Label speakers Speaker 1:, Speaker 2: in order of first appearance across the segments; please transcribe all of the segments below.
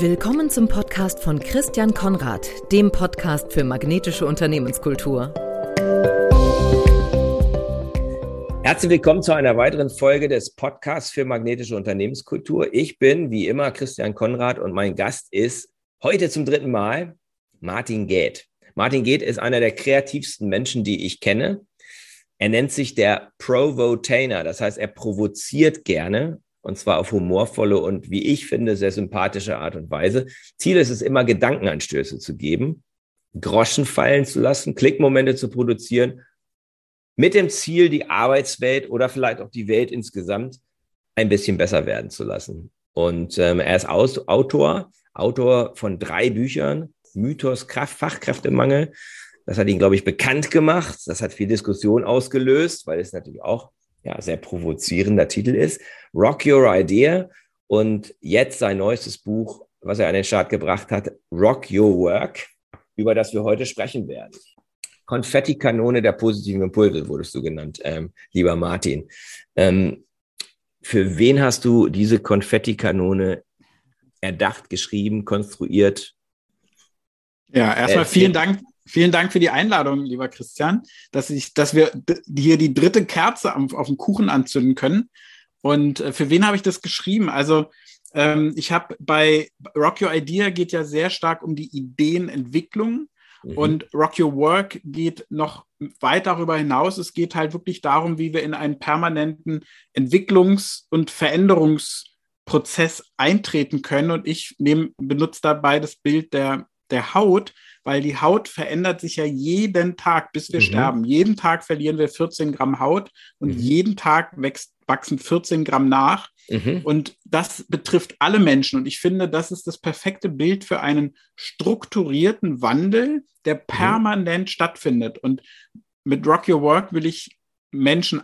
Speaker 1: Willkommen zum Podcast von Christian Konrad, dem Podcast für magnetische Unternehmenskultur.
Speaker 2: Herzlich willkommen zu einer weiteren Folge des Podcasts für magnetische Unternehmenskultur. Ich bin wie immer Christian Konrad und mein Gast ist heute zum dritten Mal Martin Geth. Martin Geth ist einer der kreativsten Menschen, die ich kenne. Er nennt sich der Provotainer, das heißt, er provoziert gerne und zwar auf humorvolle und, wie ich finde, sehr sympathische Art und Weise. Ziel ist es immer, Gedankenanstöße zu geben, Groschen fallen zu lassen, Klickmomente zu produzieren, mit dem Ziel, die Arbeitswelt oder vielleicht auch die Welt insgesamt ein bisschen besser werden zu lassen. Und ähm, er ist Aus Autor, Autor von drei Büchern, Mythos, Kraft, Fachkräftemangel. Das hat ihn, glaube ich, bekannt gemacht. Das hat viel Diskussion ausgelöst, weil es natürlich auch ja, sehr provozierender Titel ist. Rock Your Idea und jetzt sein neuestes Buch, was er an den Start gebracht hat, Rock Your Work, über das wir heute sprechen werden. Konfettikanone der positiven Impulse wurdest du genannt, ähm, lieber Martin. Ähm, für wen hast du diese Konfettikanone erdacht, geschrieben, konstruiert?
Speaker 3: Ja, erstmal vielen Dank Vielen Dank für die Einladung, lieber Christian, dass, ich, dass wir hier die dritte Kerze auf, auf dem Kuchen anzünden können. Und äh, für wen habe ich das geschrieben? Also ähm, ich habe bei Rock Your Idea geht ja sehr stark um die Ideenentwicklung. Mhm. Und Rock Your Work geht noch weit darüber hinaus. Es geht halt wirklich darum, wie wir in einen permanenten Entwicklungs- und Veränderungsprozess eintreten können. Und ich nehm, benutze dabei das Bild der, der Haut, weil die Haut verändert sich ja jeden Tag, bis wir mhm. sterben. Jeden Tag verlieren wir 14 Gramm Haut und mhm. jeden Tag wächst, wachsen 14 Gramm nach. Mhm. Und das betrifft alle Menschen. Und ich finde, das ist das perfekte Bild für einen strukturierten Wandel, der mhm. permanent stattfindet. Und mit Rock Your Work will ich Menschen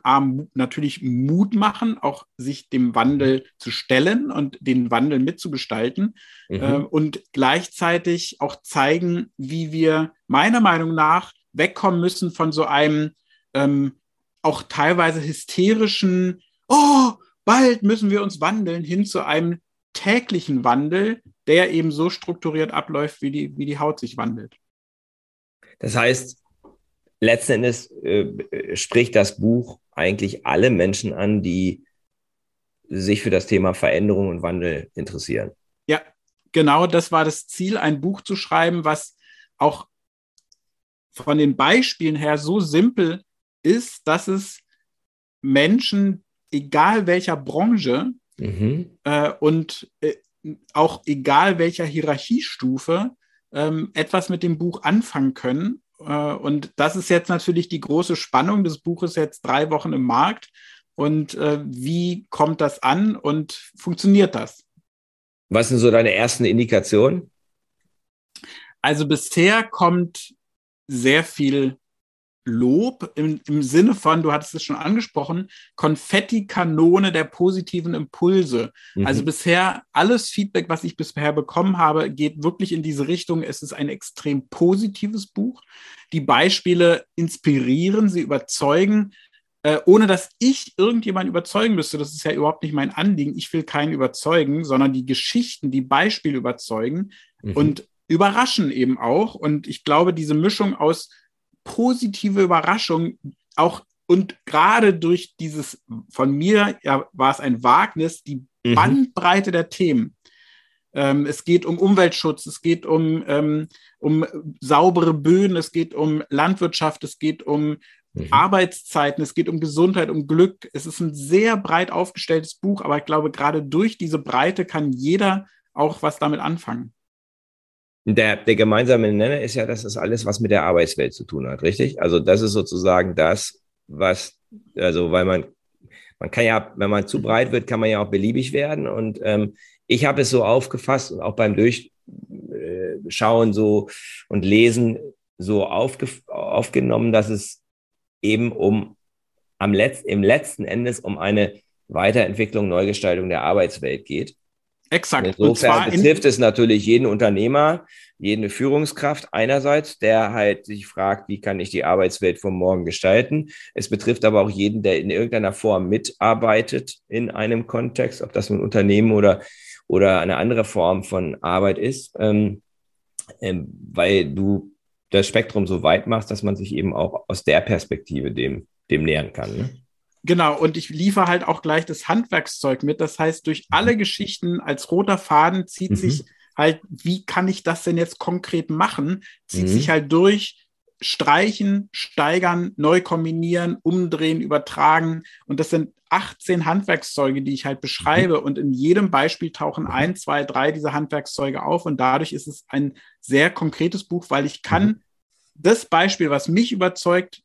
Speaker 3: natürlich Mut machen, auch sich dem Wandel mhm. zu stellen und den Wandel mitzugestalten mhm. äh, und gleichzeitig auch zeigen, wie wir meiner Meinung nach wegkommen müssen von so einem ähm, auch teilweise hysterischen, oh, bald müssen wir uns wandeln, hin zu einem täglichen Wandel, der eben so strukturiert abläuft, wie die, wie die Haut sich wandelt.
Speaker 2: Das heißt, letzten Endes äh, spricht das Buch eigentlich alle Menschen an, die sich für das Thema Veränderung und Wandel interessieren.
Speaker 3: Ja, genau das war das Ziel, ein Buch zu schreiben, was auch von den Beispielen her so simpel ist, dass es Menschen, egal welcher Branche mhm. äh, und äh, auch egal welcher Hierarchiestufe, ähm, etwas mit dem Buch anfangen können äh, und das ist jetzt natürlich die große Spannung des Buches jetzt drei Wochen im Markt. Und äh, wie kommt das an und funktioniert das?
Speaker 2: Was sind so deine ersten Indikationen?
Speaker 3: Also bisher kommt sehr viel Lob im, im Sinne von, du hattest es schon angesprochen, Konfetti-Kanone der positiven Impulse. Mhm. Also bisher alles Feedback, was ich bisher bekommen habe, geht wirklich in diese Richtung. Es ist ein extrem positives Buch. Die Beispiele inspirieren, sie überzeugen, äh, ohne dass ich irgendjemanden überzeugen müsste. Das ist ja überhaupt nicht mein Anliegen. Ich will keinen überzeugen, sondern die Geschichten, die Beispiele überzeugen mhm. und überraschen eben auch. Und ich glaube, diese Mischung aus positive Überraschung, auch und gerade durch dieses, von mir ja, war es ein Wagnis, die mhm. Bandbreite der Themen. Ähm, es geht um Umweltschutz, es geht um, ähm, um saubere Böden, es geht um Landwirtschaft, es geht um mhm. Arbeitszeiten, es geht um Gesundheit, um Glück. Es ist ein sehr breit aufgestelltes Buch, aber ich glaube, gerade durch diese Breite kann jeder auch was damit anfangen.
Speaker 2: Der, der gemeinsame Nenner ist ja, dass das alles was mit der Arbeitswelt zu tun hat, richtig? Also das ist sozusagen das, was, also weil man, man kann ja, wenn man zu breit wird, kann man ja auch beliebig werden. Und ähm, ich habe es so aufgefasst und auch beim Durchschauen so und Lesen so aufge, aufgenommen, dass es eben um am Letz-, im letzten Endes um eine Weiterentwicklung, Neugestaltung der Arbeitswelt geht. Exakt. Insofern betrifft in es natürlich jeden Unternehmer, jede Führungskraft einerseits, der halt sich fragt, wie kann ich die Arbeitswelt von morgen gestalten. Es betrifft aber auch jeden, der in irgendeiner Form mitarbeitet in einem Kontext, ob das ein Unternehmen oder, oder eine andere Form von Arbeit ist, ähm, ähm, weil du das Spektrum so weit machst, dass man sich eben auch aus der Perspektive dem, dem nähern kann. Ne?
Speaker 3: Genau, und ich liefere halt auch gleich das Handwerkszeug mit. Das heißt, durch alle mhm. Geschichten als roter Faden zieht mhm. sich halt, wie kann ich das denn jetzt konkret machen, zieht mhm. sich halt durch streichen, steigern, neu kombinieren, umdrehen, übertragen. Und das sind 18 Handwerkszeuge, die ich halt beschreibe. Und in jedem Beispiel tauchen ein, zwei, drei dieser Handwerkszeuge auf. Und dadurch ist es ein sehr konkretes Buch, weil ich kann mhm. das Beispiel, was mich überzeugt,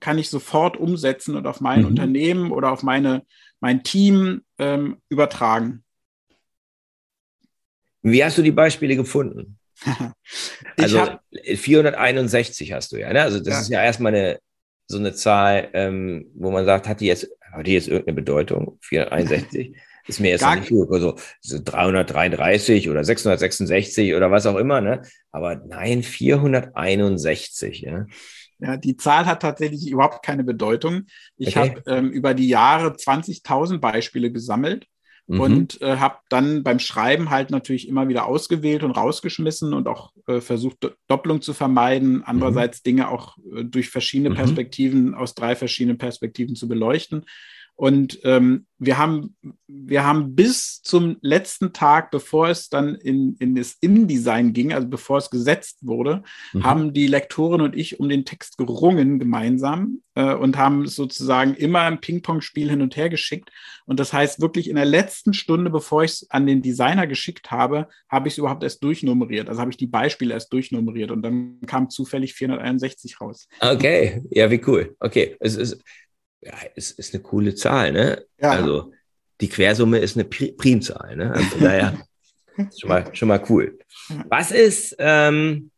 Speaker 3: kann ich sofort umsetzen und auf mein mhm. Unternehmen oder auf meine, mein Team ähm, übertragen.
Speaker 2: Wie hast du die Beispiele gefunden? also hab, 461 hast du ja, ne? Also das ja. ist ja erstmal eine, so eine Zahl, ähm, wo man sagt, hat die jetzt, hat die jetzt irgendeine Bedeutung? 461? ist mir jetzt Gar nicht gut. Also 333 oder 666 oder was auch immer, ne? Aber nein, 461, ja.
Speaker 3: Ja, die Zahl hat tatsächlich überhaupt keine Bedeutung. Ich okay. habe ähm, über die Jahre 20.000 Beispiele gesammelt mhm. und äh, habe dann beim Schreiben halt natürlich immer wieder ausgewählt und rausgeschmissen und auch äh, versucht, Doppelung zu vermeiden. Andererseits mhm. Dinge auch äh, durch verschiedene mhm. Perspektiven, aus drei verschiedenen Perspektiven zu beleuchten. Und ähm, wir, haben, wir haben bis zum letzten Tag, bevor es dann in, in das InDesign ging, also bevor es gesetzt wurde, mhm. haben die Lektorin und ich um den Text gerungen gemeinsam äh, und haben sozusagen immer im Ping-Pong-Spiel hin und her geschickt. Und das heißt, wirklich in der letzten Stunde, bevor ich es an den Designer geschickt habe, habe ich es überhaupt erst durchnummeriert. Also habe ich die Beispiele erst durchnummeriert und dann kam zufällig 461 raus.
Speaker 2: Okay, ja, wie cool. Okay, es ist ja, ist, ist eine coole Zahl, ne? Ja. Also die Quersumme ist eine Primzahl, ne? Also daher schon mal, schon mal cool. Was ist, ähm,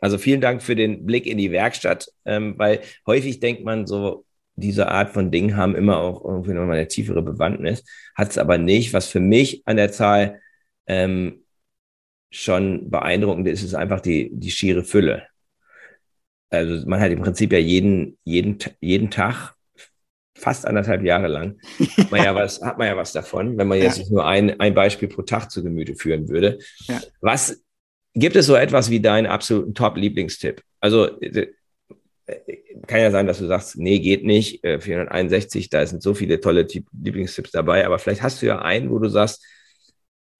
Speaker 2: also vielen Dank für den Blick in die Werkstatt, ähm, weil häufig denkt man so, diese Art von Dingen haben immer auch irgendwie nochmal eine tiefere Bewandtnis, hat es aber nicht. Was für mich an der Zahl ähm, schon beeindruckend ist, ist einfach die, die schiere Fülle. Also man hat im Prinzip ja jeden, jeden, jeden Tag fast anderthalb Jahre lang, hat man ja was, hat man ja was davon, wenn man jetzt ja. nur ein, ein Beispiel pro Tag zu Gemüte führen würde. Ja. Was gibt es so etwas wie deinen absoluten Top-Lieblingstipp? Also äh, kann ja sein, dass du sagst, nee, geht nicht, 461, äh, da sind so viele tolle Lieblingstipps dabei, aber vielleicht hast du ja einen, wo du sagst,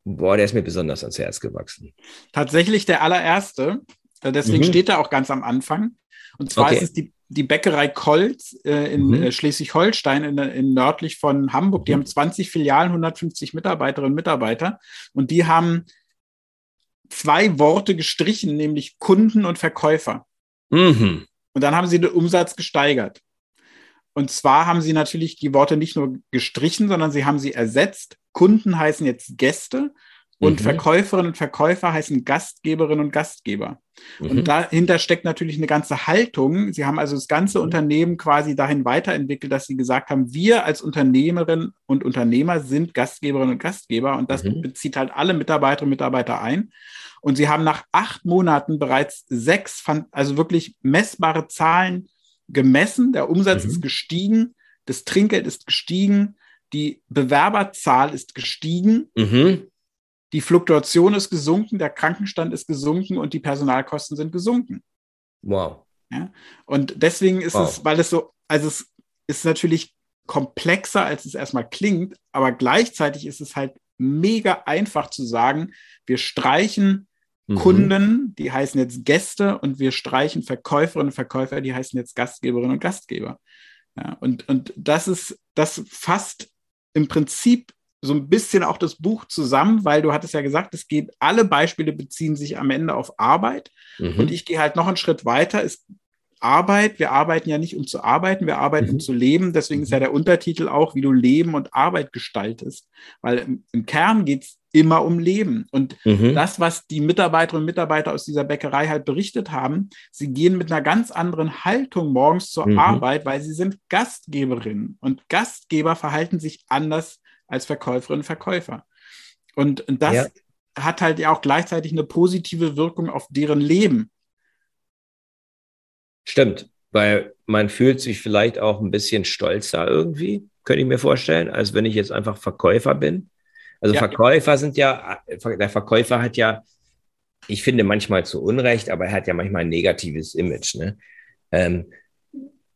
Speaker 2: boah, der ist mir besonders ans Herz gewachsen.
Speaker 3: Tatsächlich der allererste, äh, deswegen mhm. steht er auch ganz am Anfang. Und zwar okay. ist es die, die Bäckerei Kolz äh, in mhm. äh, Schleswig-Holstein, in, in, nördlich von Hamburg. Die mhm. haben 20 Filialen, 150 Mitarbeiterinnen und Mitarbeiter. Und die haben zwei Worte gestrichen, nämlich Kunden und Verkäufer. Mhm. Und dann haben sie den Umsatz gesteigert. Und zwar haben sie natürlich die Worte nicht nur gestrichen, sondern sie haben sie ersetzt. Kunden heißen jetzt Gäste und mhm. Verkäuferinnen und Verkäufer heißen Gastgeberinnen und Gastgeber. Mhm. Und dahinter steckt natürlich eine ganze Haltung. Sie haben also das ganze mhm. Unternehmen quasi dahin weiterentwickelt, dass sie gesagt haben, wir als Unternehmerinnen und Unternehmer sind Gastgeberinnen und Gastgeber. Und das mhm. bezieht halt alle Mitarbeiterinnen und Mitarbeiter ein. Und sie haben nach acht Monaten bereits sechs, also wirklich messbare Zahlen gemessen. Der Umsatz ist mhm. gestiegen, das Trinkgeld ist gestiegen, die Bewerberzahl ist gestiegen. Mhm die Fluktuation ist gesunken, der Krankenstand ist gesunken und die Personalkosten sind gesunken.
Speaker 2: Wow.
Speaker 3: Ja? Und deswegen ist wow. es, weil es so, also es ist natürlich komplexer, als es erstmal klingt, aber gleichzeitig ist es halt mega einfach zu sagen, wir streichen mhm. Kunden, die heißen jetzt Gäste und wir streichen Verkäuferinnen und Verkäufer, die heißen jetzt Gastgeberinnen und Gastgeber. Ja, und, und das ist, das fasst im Prinzip so ein bisschen auch das Buch zusammen, weil du hattest ja gesagt, es geht, alle Beispiele beziehen sich am Ende auf Arbeit. Mhm. Und ich gehe halt noch einen Schritt weiter. Es Arbeit, wir arbeiten ja nicht um zu arbeiten, wir arbeiten mhm. um zu leben. Deswegen ist ja der Untertitel auch, wie du Leben und Arbeit gestaltest. Weil im, im Kern geht es immer um Leben. Und mhm. das, was die Mitarbeiterinnen und Mitarbeiter aus dieser Bäckerei halt berichtet haben, sie gehen mit einer ganz anderen Haltung morgens zur mhm. Arbeit, weil sie sind Gastgeberinnen. Und Gastgeber verhalten sich anders als Verkäuferinnen und Verkäufer. Und das ja. hat halt ja auch gleichzeitig eine positive Wirkung auf deren Leben.
Speaker 2: Stimmt, weil man fühlt sich vielleicht auch ein bisschen stolzer irgendwie, könnte ich mir vorstellen, als wenn ich jetzt einfach Verkäufer bin. Also ja. Verkäufer sind ja, der Verkäufer hat ja, ich finde manchmal zu Unrecht, aber er hat ja manchmal ein negatives Image. Ne? Ähm,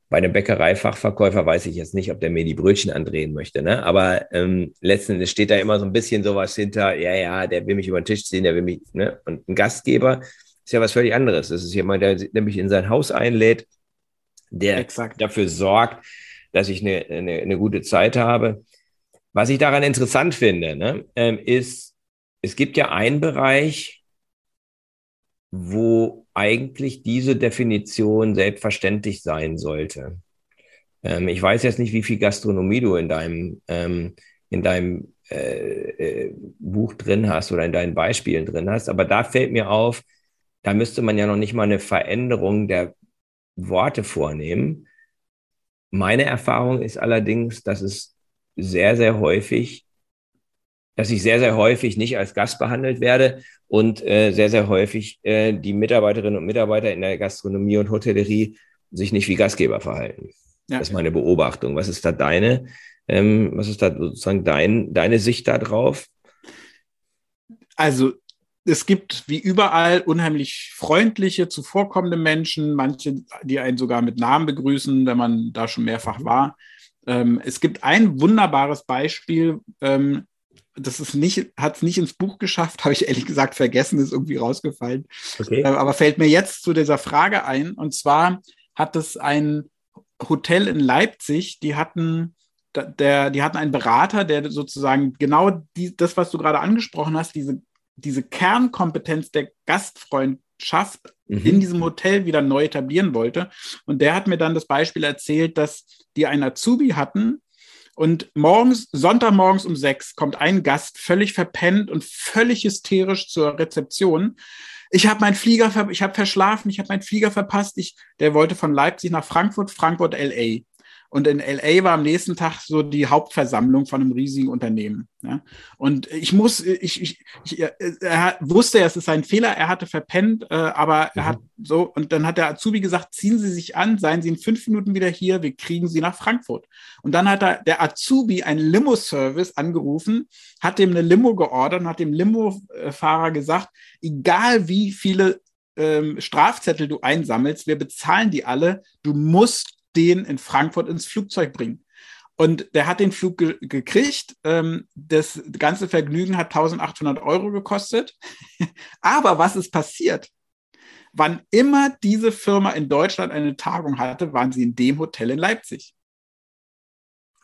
Speaker 2: bei einem Bäckereifachverkäufer weiß ich jetzt nicht, ob der mir die Brötchen andrehen möchte, ne? Aber ähm, letzten Endes steht da immer so ein bisschen sowas hinter, ja, ja, der will mich über den Tisch ziehen, der will mich, ne? Und ein Gastgeber ist ja was völlig anderes. Das ist jemand, der, der mich in sein Haus einlädt, der Exakt. dafür sorgt, dass ich eine, eine, eine gute Zeit habe. Was ich daran interessant finde, ne, ähm, ist, es gibt ja einen Bereich, wo eigentlich diese Definition selbstverständlich sein sollte. Ähm, ich weiß jetzt nicht, wie viel Gastronomie du in deinem, ähm, in deinem äh, äh, Buch drin hast oder in deinen Beispielen drin hast, aber da fällt mir auf, da müsste man ja noch nicht mal eine Veränderung der Worte vornehmen. Meine Erfahrung ist allerdings, dass es sehr, sehr häufig, dass ich sehr, sehr häufig nicht als Gast behandelt werde und äh, sehr, sehr häufig äh, die Mitarbeiterinnen und Mitarbeiter in der Gastronomie und Hotellerie sich nicht wie Gastgeber verhalten. Ja. Das ist meine Beobachtung. Was ist da deine, ähm, was ist da sozusagen dein, deine Sicht da drauf?
Speaker 3: Also es gibt wie überall unheimlich freundliche, zuvorkommende Menschen, manche, die einen sogar mit Namen begrüßen, wenn man da schon mehrfach war. Ähm, es gibt ein wunderbares Beispiel, ähm, das ist nicht, hat es nicht ins Buch geschafft, habe ich ehrlich gesagt vergessen, ist irgendwie rausgefallen. Okay. Äh, aber fällt mir jetzt zu dieser Frage ein. Und zwar hat es ein Hotel in Leipzig, die hatten, der, die hatten einen Berater, der sozusagen genau die, das, was du gerade angesprochen hast, diese diese Kernkompetenz der Gastfreundschaft mhm. in diesem Hotel wieder neu etablieren wollte. Und der hat mir dann das Beispiel erzählt, dass die einen Azubi hatten, und morgens, Sonntagmorgens um sechs, kommt ein Gast völlig verpennt und völlig hysterisch zur Rezeption. Ich habe meinen Flieger, ich habe verschlafen, ich habe meinen Flieger verpasst. Ich, der wollte von Leipzig nach Frankfurt, Frankfurt, LA. Und in LA war am nächsten Tag so die Hauptversammlung von einem riesigen Unternehmen. Ja? Und ich muss, ich, ich, ich, er wusste, es ist ein Fehler, er hatte verpennt, äh, aber er hat mhm. so, und dann hat der Azubi gesagt, ziehen Sie sich an, seien Sie in fünf Minuten wieder hier, wir kriegen Sie nach Frankfurt. Und dann hat er, der Azubi einen Limo-Service angerufen, hat dem eine Limo geordert und hat dem Limo-Fahrer gesagt, egal wie viele ähm, Strafzettel du einsammelst, wir bezahlen die alle, du musst den in Frankfurt ins Flugzeug bringen. Und der hat den Flug ge gekriegt. Ähm, das ganze Vergnügen hat 1800 Euro gekostet. Aber was ist passiert? Wann immer diese Firma in Deutschland eine Tagung hatte, waren sie in dem Hotel in Leipzig.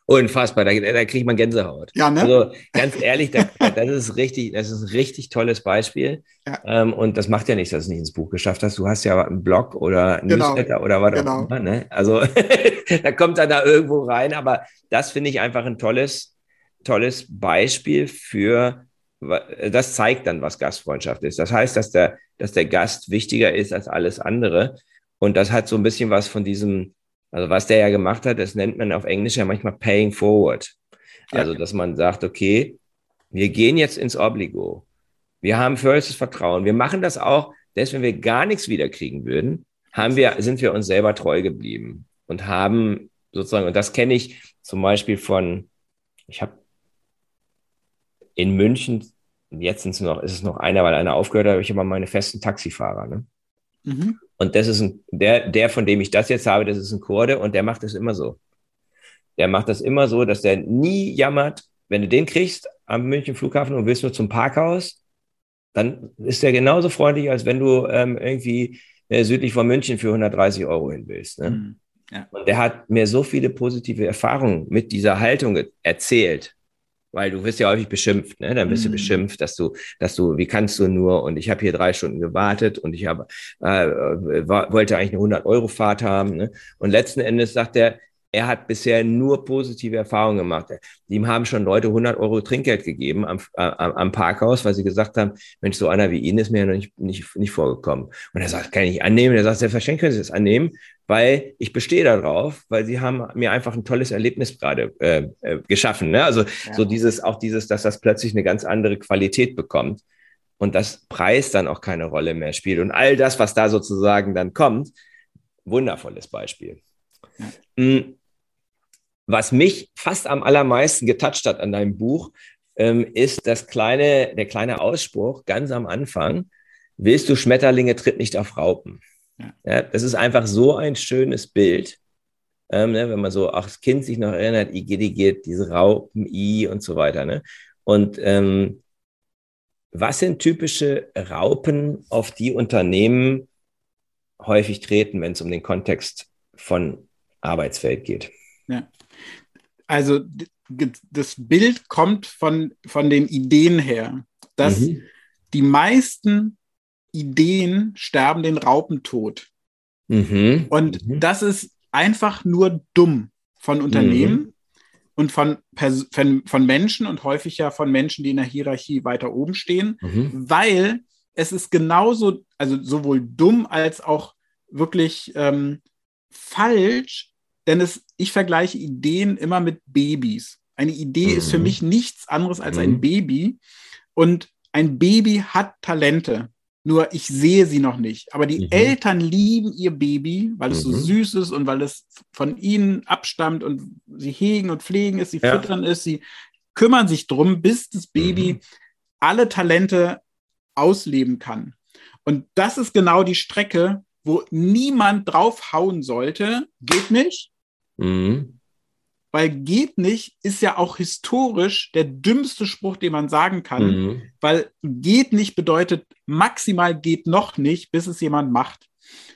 Speaker 2: Unfassbar, da, da kriegt man Gänsehaut. Ja, ne? Also ganz ehrlich, da, das ist richtig, das ist ein richtig tolles Beispiel. Ja. Ähm, und das macht ja nichts, dass du es nicht ins Buch geschafft hast. Du hast ja einen Blog oder ein genau. Newsletter oder was genau. auch immer. Ne? Also da kommt dann da irgendwo rein. Aber das finde ich einfach ein tolles, tolles Beispiel für, das zeigt dann, was Gastfreundschaft ist. Das heißt, dass der, dass der Gast wichtiger ist als alles andere. Und das hat so ein bisschen was von diesem also was der ja gemacht hat, das nennt man auf Englisch ja manchmal paying forward. Also, dass man sagt, okay, wir gehen jetzt ins Obligo. Wir haben vollstes Vertrauen. Wir machen das auch, selbst wenn wir gar nichts wiederkriegen würden, haben wir, sind wir uns selber treu geblieben und haben sozusagen, und das kenne ich zum Beispiel von, ich habe in München, jetzt sind es noch, ist es noch einer, weil einer aufgehört hat, habe ich immer meine festen Taxifahrer. Ne? Mhm. Und das ist ein, der, der, von dem ich das jetzt habe, das ist ein Kurde und der macht das immer so. Der macht das immer so, dass der nie jammert. Wenn du den kriegst am München Flughafen und willst nur zum Parkhaus, dann ist der genauso freundlich, als wenn du ähm, irgendwie äh, südlich von München für 130 Euro hin willst. Ne? Mhm. Ja. Und der hat mir so viele positive Erfahrungen mit dieser Haltung erzählt weil du wirst ja häufig beschimpft, ne? Dann bist mhm. du beschimpft, dass du, dass du, wie kannst du nur? Und ich habe hier drei Stunden gewartet und ich habe äh, wollte eigentlich eine 100 Euro Fahrt haben. Ne? Und letzten Endes sagt er, er hat bisher nur positive Erfahrungen gemacht. Ihm haben schon Leute 100 Euro Trinkgeld gegeben am, äh, am Parkhaus, weil sie gesagt haben, Mensch, so einer wie ihn ist mir ja noch nicht, nicht, nicht vorgekommen. Und er sagt, kann ich annehmen? Er sagt, selbstverständlich können Sie das annehmen, weil ich bestehe darauf, weil Sie haben mir einfach ein tolles Erlebnis gerade äh, äh, geschaffen. Ne? Also ja. so dieses, auch dieses, dass das plötzlich eine ganz andere Qualität bekommt und das Preis dann auch keine Rolle mehr spielt. Und all das, was da sozusagen dann kommt, wundervolles Beispiel. Ja. Hm. Was mich fast am allermeisten getoucht hat an deinem Buch, ähm, ist das kleine, der kleine Ausspruch ganz am Anfang. Willst du Schmetterlinge, tritt nicht auf Raupen. Ja. ja das ist einfach so ein schönes Bild. Ähm, ne, wenn man so auch das Kind sich noch erinnert, Igidigit, diese Raupen, I und so weiter. Ne? Und ähm, was sind typische Raupen, auf die Unternehmen häufig treten, wenn es um den Kontext von Arbeitswelt geht?
Speaker 3: Ja also das Bild kommt von, von den Ideen her, dass mhm. die meisten Ideen sterben den Raupentod. Mhm. Und mhm. das ist einfach nur dumm von Unternehmen mhm. und von, von, von Menschen und häufig ja von Menschen, die in der Hierarchie weiter oben stehen, mhm. weil es ist genauso, also sowohl dumm als auch wirklich ähm, falsch, denn es, ich vergleiche Ideen immer mit Babys. Eine Idee mhm. ist für mhm. mich nichts anderes als mhm. ein Baby. Und ein Baby hat Talente. Nur ich sehe sie noch nicht. Aber die mhm. Eltern lieben ihr Baby, weil es so mhm. süß ist und weil es von ihnen abstammt und sie hegen und pflegen es, sie ja. füttern es, sie kümmern sich drum, bis das Baby mhm. alle Talente ausleben kann. Und das ist genau die Strecke, wo niemand draufhauen sollte. Geht nicht. Mhm. Weil geht nicht ist ja auch historisch der dümmste Spruch, den man sagen kann. Mhm. Weil geht nicht bedeutet maximal geht noch nicht, bis es jemand macht.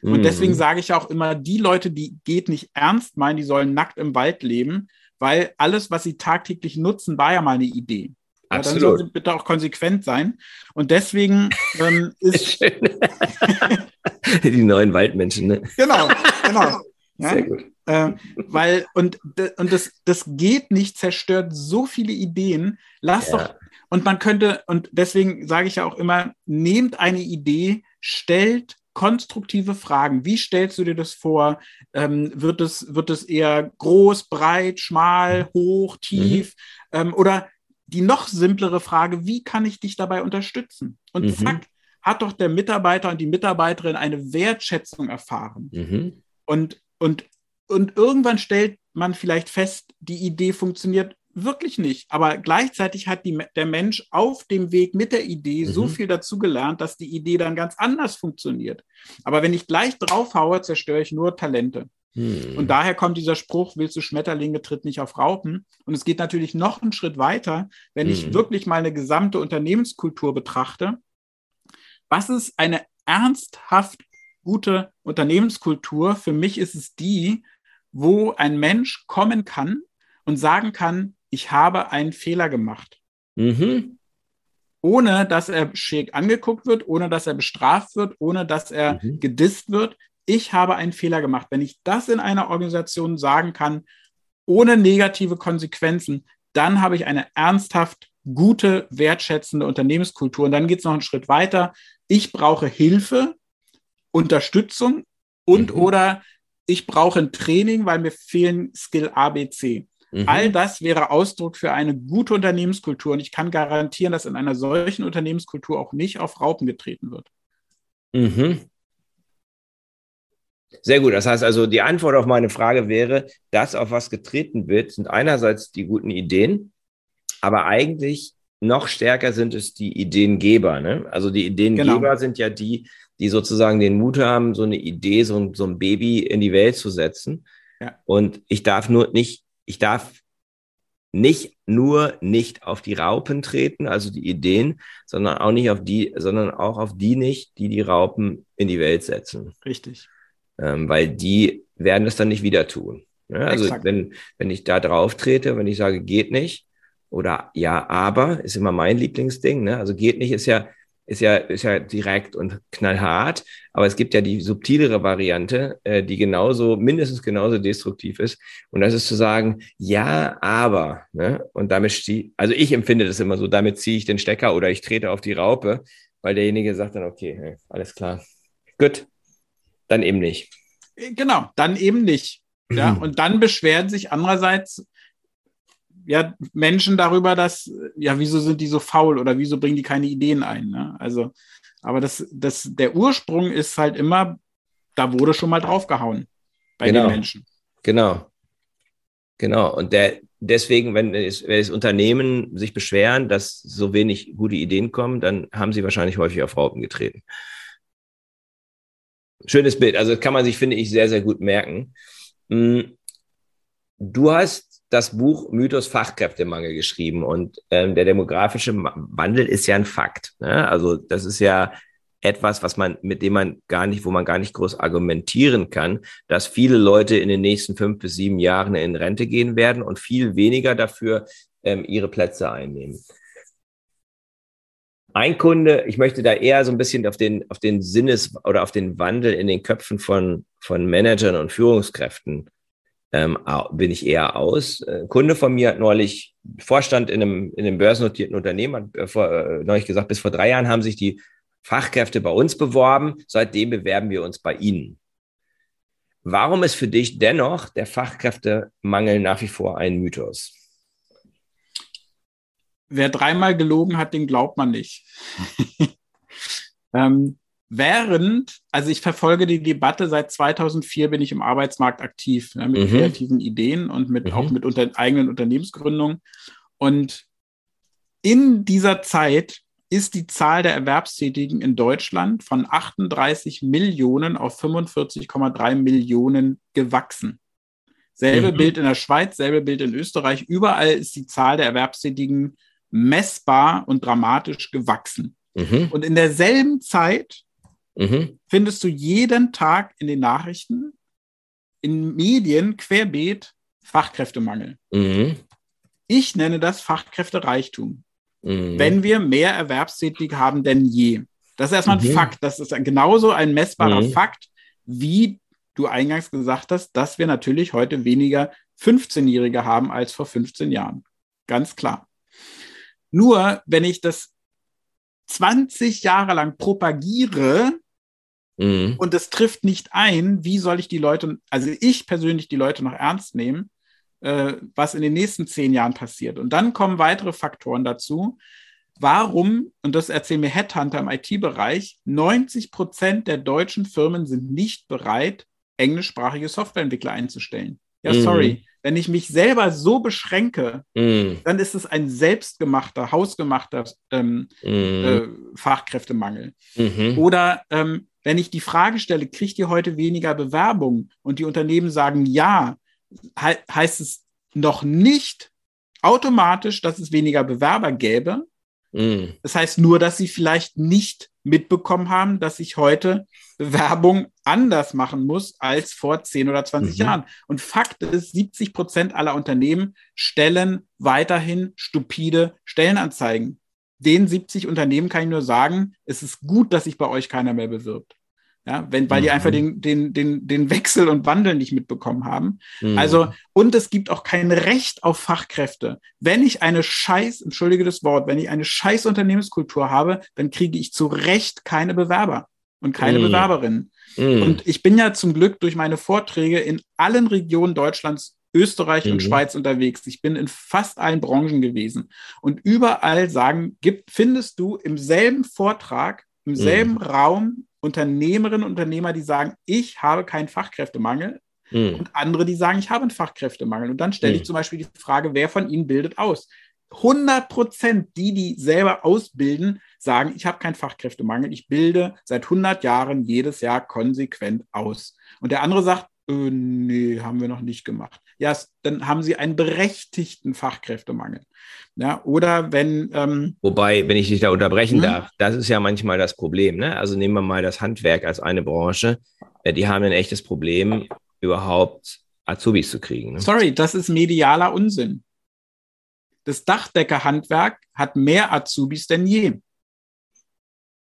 Speaker 3: Mhm. Und deswegen sage ich auch immer, die Leute, die geht nicht ernst meinen, die sollen nackt im Wald leben, weil alles, was sie tagtäglich nutzen, war ja mal eine Idee. Ja, dann soll sie bitte auch konsequent sein. Und deswegen ähm, ist.
Speaker 2: die neuen Waldmenschen, ne?
Speaker 3: Genau, genau. Ja? Sehr gut. Äh, weil, und, und das, das geht nicht, zerstört so viele Ideen. Lass ja. doch, und man könnte, und deswegen sage ich ja auch immer, nehmt eine Idee, stellt konstruktive Fragen. Wie stellst du dir das vor? Ähm, wird, es, wird es eher groß, breit, schmal, hoch, tief? Mhm. Ähm, oder die noch simplere Frage, wie kann ich dich dabei unterstützen? Und mhm. zack, hat doch der Mitarbeiter und die Mitarbeiterin eine Wertschätzung erfahren. Mhm. Und und, und irgendwann stellt man vielleicht fest, die Idee funktioniert wirklich nicht. Aber gleichzeitig hat die, der Mensch auf dem Weg mit der Idee mhm. so viel dazu gelernt, dass die Idee dann ganz anders funktioniert. Aber wenn ich gleich draufhaue, zerstöre ich nur Talente. Mhm. Und daher kommt dieser Spruch, willst du Schmetterlinge, tritt nicht auf Raupen. Und es geht natürlich noch einen Schritt weiter, wenn mhm. ich wirklich mal eine gesamte Unternehmenskultur betrachte. Was ist eine ernsthaft gute Unternehmenskultur, für mich ist es die, wo ein Mensch kommen kann und sagen kann, ich habe einen Fehler gemacht. Mhm. Ohne dass er schick angeguckt wird, ohne dass er bestraft wird, ohne dass er mhm. gedisst wird. Ich habe einen Fehler gemacht. Wenn ich das in einer Organisation sagen kann, ohne negative Konsequenzen, dann habe ich eine ernsthaft gute, wertschätzende Unternehmenskultur. Und dann geht es noch einen Schritt weiter. Ich brauche Hilfe, Unterstützung und mhm. oder ich brauche ein Training, weil mir fehlen Skill ABC. Mhm. All das wäre Ausdruck für eine gute Unternehmenskultur und ich kann garantieren, dass in einer solchen Unternehmenskultur auch nicht auf Raupen getreten wird. Mhm.
Speaker 2: Sehr gut. Das heißt also, die Antwort auf meine Frage wäre, das, auf was getreten wird, sind einerseits die guten Ideen, aber eigentlich noch stärker sind es die Ideengeber. Ne? Also die Ideengeber genau. sind ja die, die sozusagen den Mut haben, so eine Idee, so, so ein Baby in die Welt zu setzen. Ja. Und ich darf nur nicht, ich darf nicht nur nicht auf die Raupen treten, also die Ideen, sondern auch nicht auf die, sondern auch auf die nicht, die die Raupen in die Welt setzen.
Speaker 3: Richtig.
Speaker 2: Ähm, weil die werden es dann nicht wieder tun. Ja, also wenn, wenn ich da drauf trete, wenn ich sage, geht nicht, oder ja, aber ist immer mein Lieblingsding. Ne? Also geht nicht ist ja, ist ja, ist ja direkt und knallhart, aber es gibt ja die subtilere Variante, äh, die genauso, mindestens genauso destruktiv ist. Und das ist zu sagen, ja, aber, ne? Und damit ziehe, also ich empfinde das immer so, damit ziehe ich den Stecker oder ich trete auf die Raupe, weil derjenige sagt dann, okay, alles klar. Gut, dann eben nicht.
Speaker 3: Genau, dann eben nicht. Ja, und dann beschweren sich andererseits ja, Menschen darüber, dass, ja, wieso sind die so faul oder wieso bringen die keine Ideen ein? Ne? Also, aber das, das, der Ursprung ist halt immer, da wurde schon mal draufgehauen bei
Speaker 2: genau.
Speaker 3: den Menschen.
Speaker 2: Genau. Genau. Und der, deswegen, wenn es, wenn das Unternehmen sich beschweren, dass so wenig gute Ideen kommen, dann haben sie wahrscheinlich häufig auf Raupen getreten. Schönes Bild. Also kann man sich, finde ich, sehr, sehr gut merken. Hm. Du hast das Buch Mythos Fachkräftemangel geschrieben und ähm, der demografische Wandel ist ja ein Fakt. Ne? Also das ist ja etwas, was man, mit dem man gar nicht, wo man gar nicht groß argumentieren kann, dass viele Leute in den nächsten fünf bis sieben Jahren in Rente gehen werden und viel weniger dafür ähm, ihre Plätze einnehmen. Ein Kunde, ich möchte da eher so ein bisschen auf den, auf den Sinnes oder auf den Wandel in den Köpfen von, von Managern und Führungskräften ähm, bin ich eher aus. Ein äh, Kunde von mir hat neulich, Vorstand in einem, in einem börsennotierten Unternehmen, hat äh, vor, äh, neulich gesagt, bis vor drei Jahren haben sich die Fachkräfte bei uns beworben, seitdem bewerben wir uns bei Ihnen. Warum ist für dich dennoch der Fachkräftemangel nach wie vor ein Mythos?
Speaker 3: Wer dreimal gelogen hat, den glaubt man nicht. ähm, während, also ich verfolge die Debatte seit 2004 bin ich im Arbeitsmarkt aktiv ne, mit mhm. kreativen Ideen und mit mhm. auch mit unter, eigenen Unternehmensgründungen. Und in dieser Zeit ist die Zahl der Erwerbstätigen in Deutschland von 38 Millionen auf 45,3 Millionen gewachsen. Selbe mhm. Bild in der Schweiz, selbe Bild in Österreich. Überall ist die Zahl der Erwerbstätigen messbar und dramatisch gewachsen. Mhm. Und in derselben Zeit mhm. findest du jeden Tag in den Nachrichten, in Medien querbeet Fachkräftemangel. Mhm. Ich nenne das Fachkräftereichtum. Mhm. Wenn wir mehr Erwerbstätige haben denn je. Das ist erstmal ein mhm. Fakt. Das ist genauso ein messbarer mhm. Fakt, wie du eingangs gesagt hast, dass wir natürlich heute weniger 15-Jährige haben als vor 15 Jahren. Ganz klar. Nur wenn ich das 20 Jahre lang propagiere, Mhm. Und es trifft nicht ein, wie soll ich die Leute, also ich persönlich die Leute noch ernst nehmen, äh, was in den nächsten zehn Jahren passiert. Und dann kommen weitere Faktoren dazu. Warum, und das erzählen mir Headhunter im IT-Bereich, 90 Prozent der deutschen Firmen sind nicht bereit, englischsprachige Softwareentwickler einzustellen. Ja, mhm. sorry. Wenn ich mich selber so beschränke, mm. dann ist es ein selbstgemachter, hausgemachter ähm, mm. äh, Fachkräftemangel. -hmm. Oder ähm, wenn ich die Frage stelle, kriegt ihr heute weniger Bewerbungen und die Unternehmen sagen ja, he heißt es noch nicht automatisch, dass es weniger Bewerber gäbe. Mm. Das heißt nur, dass sie vielleicht nicht mitbekommen haben, dass ich heute Bewerbung anders machen muss als vor 10 oder 20 mhm. Jahren. Und Fakt ist, 70 Prozent aller Unternehmen stellen weiterhin stupide Stellenanzeigen den 70 Unternehmen kann ich nur sagen, es ist gut, dass sich bei euch keiner mehr bewirbt. Ja, wenn, weil mhm. die einfach den, den, den, den Wechsel und Wandel nicht mitbekommen haben. Mhm. Also, und es gibt auch kein Recht auf Fachkräfte. Wenn ich eine scheiß, entschuldige das Wort, wenn ich eine scheiß Unternehmenskultur habe, dann kriege ich zu Recht keine Bewerber und keine mhm. Bewerberinnen. Mhm. Und ich bin ja zum Glück durch meine Vorträge in allen Regionen Deutschlands Österreich mhm. und Schweiz unterwegs. Ich bin in fast allen Branchen gewesen. Und überall sagen, gibt, findest du im selben Vortrag, im mhm. selben mhm. Raum Unternehmerinnen und Unternehmer, die sagen, ich habe keinen Fachkräftemangel. Mhm. Und andere, die sagen, ich habe einen Fachkräftemangel. Und dann stelle ich mhm. zum Beispiel die Frage, wer von ihnen bildet aus? 100 Prozent, die, die selber ausbilden, sagen, ich habe keinen Fachkräftemangel, ich bilde seit 100 Jahren jedes Jahr konsequent aus. Und der andere sagt, äh, nee, haben wir noch nicht gemacht. Ja, dann haben sie einen berechtigten Fachkräftemangel. Ja, oder wenn. Ähm,
Speaker 2: Wobei, wenn ich dich da unterbrechen hm? darf, das ist ja manchmal das Problem. Ne? Also nehmen wir mal das Handwerk als eine Branche. Äh, die haben ein echtes Problem, überhaupt Azubis zu kriegen. Ne?
Speaker 3: Sorry, das ist medialer Unsinn. Das Dachdeckerhandwerk hat mehr Azubis denn je.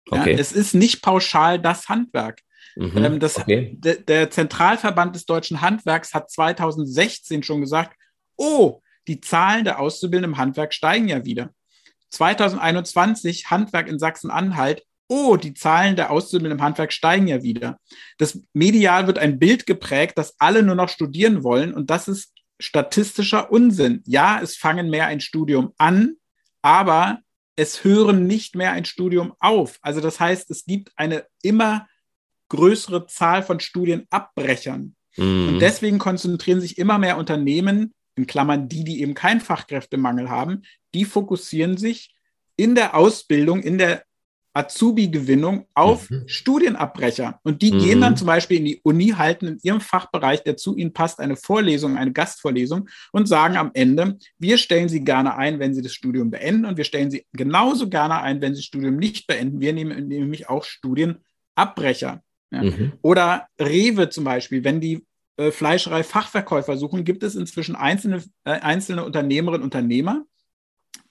Speaker 3: Okay. Ja, es ist nicht pauschal das Handwerk. Mhm, ähm, das, okay. der Zentralverband des deutschen Handwerks hat 2016 schon gesagt, oh, die Zahlen der Auszubildenden im Handwerk steigen ja wieder. 2021 Handwerk in Sachsen-Anhalt, oh, die Zahlen der Auszubildenden im Handwerk steigen ja wieder. Das medial wird ein Bild geprägt, dass alle nur noch studieren wollen und das ist statistischer Unsinn. Ja, es fangen mehr ein Studium an, aber es hören nicht mehr ein Studium auf. Also das heißt, es gibt eine immer größere Zahl von Studienabbrechern. Mhm. Und deswegen konzentrieren sich immer mehr Unternehmen, in Klammern die, die eben keinen Fachkräftemangel haben, die fokussieren sich in der Ausbildung, in der Azubi-Gewinnung auf mhm. Studienabbrecher. Und die mhm. gehen dann zum Beispiel in die Uni, halten in ihrem Fachbereich, der zu ihnen passt, eine Vorlesung, eine Gastvorlesung und sagen am Ende, wir stellen sie gerne ein, wenn sie das Studium beenden und wir stellen sie genauso gerne ein, wenn sie das Studium nicht beenden. Wir nehmen nämlich auch Studienabbrecher. Ja. Mhm. Oder Rewe zum Beispiel, wenn die äh, Fleischerei-Fachverkäufer suchen, gibt es inzwischen einzelne, äh, einzelne Unternehmerinnen und Unternehmer,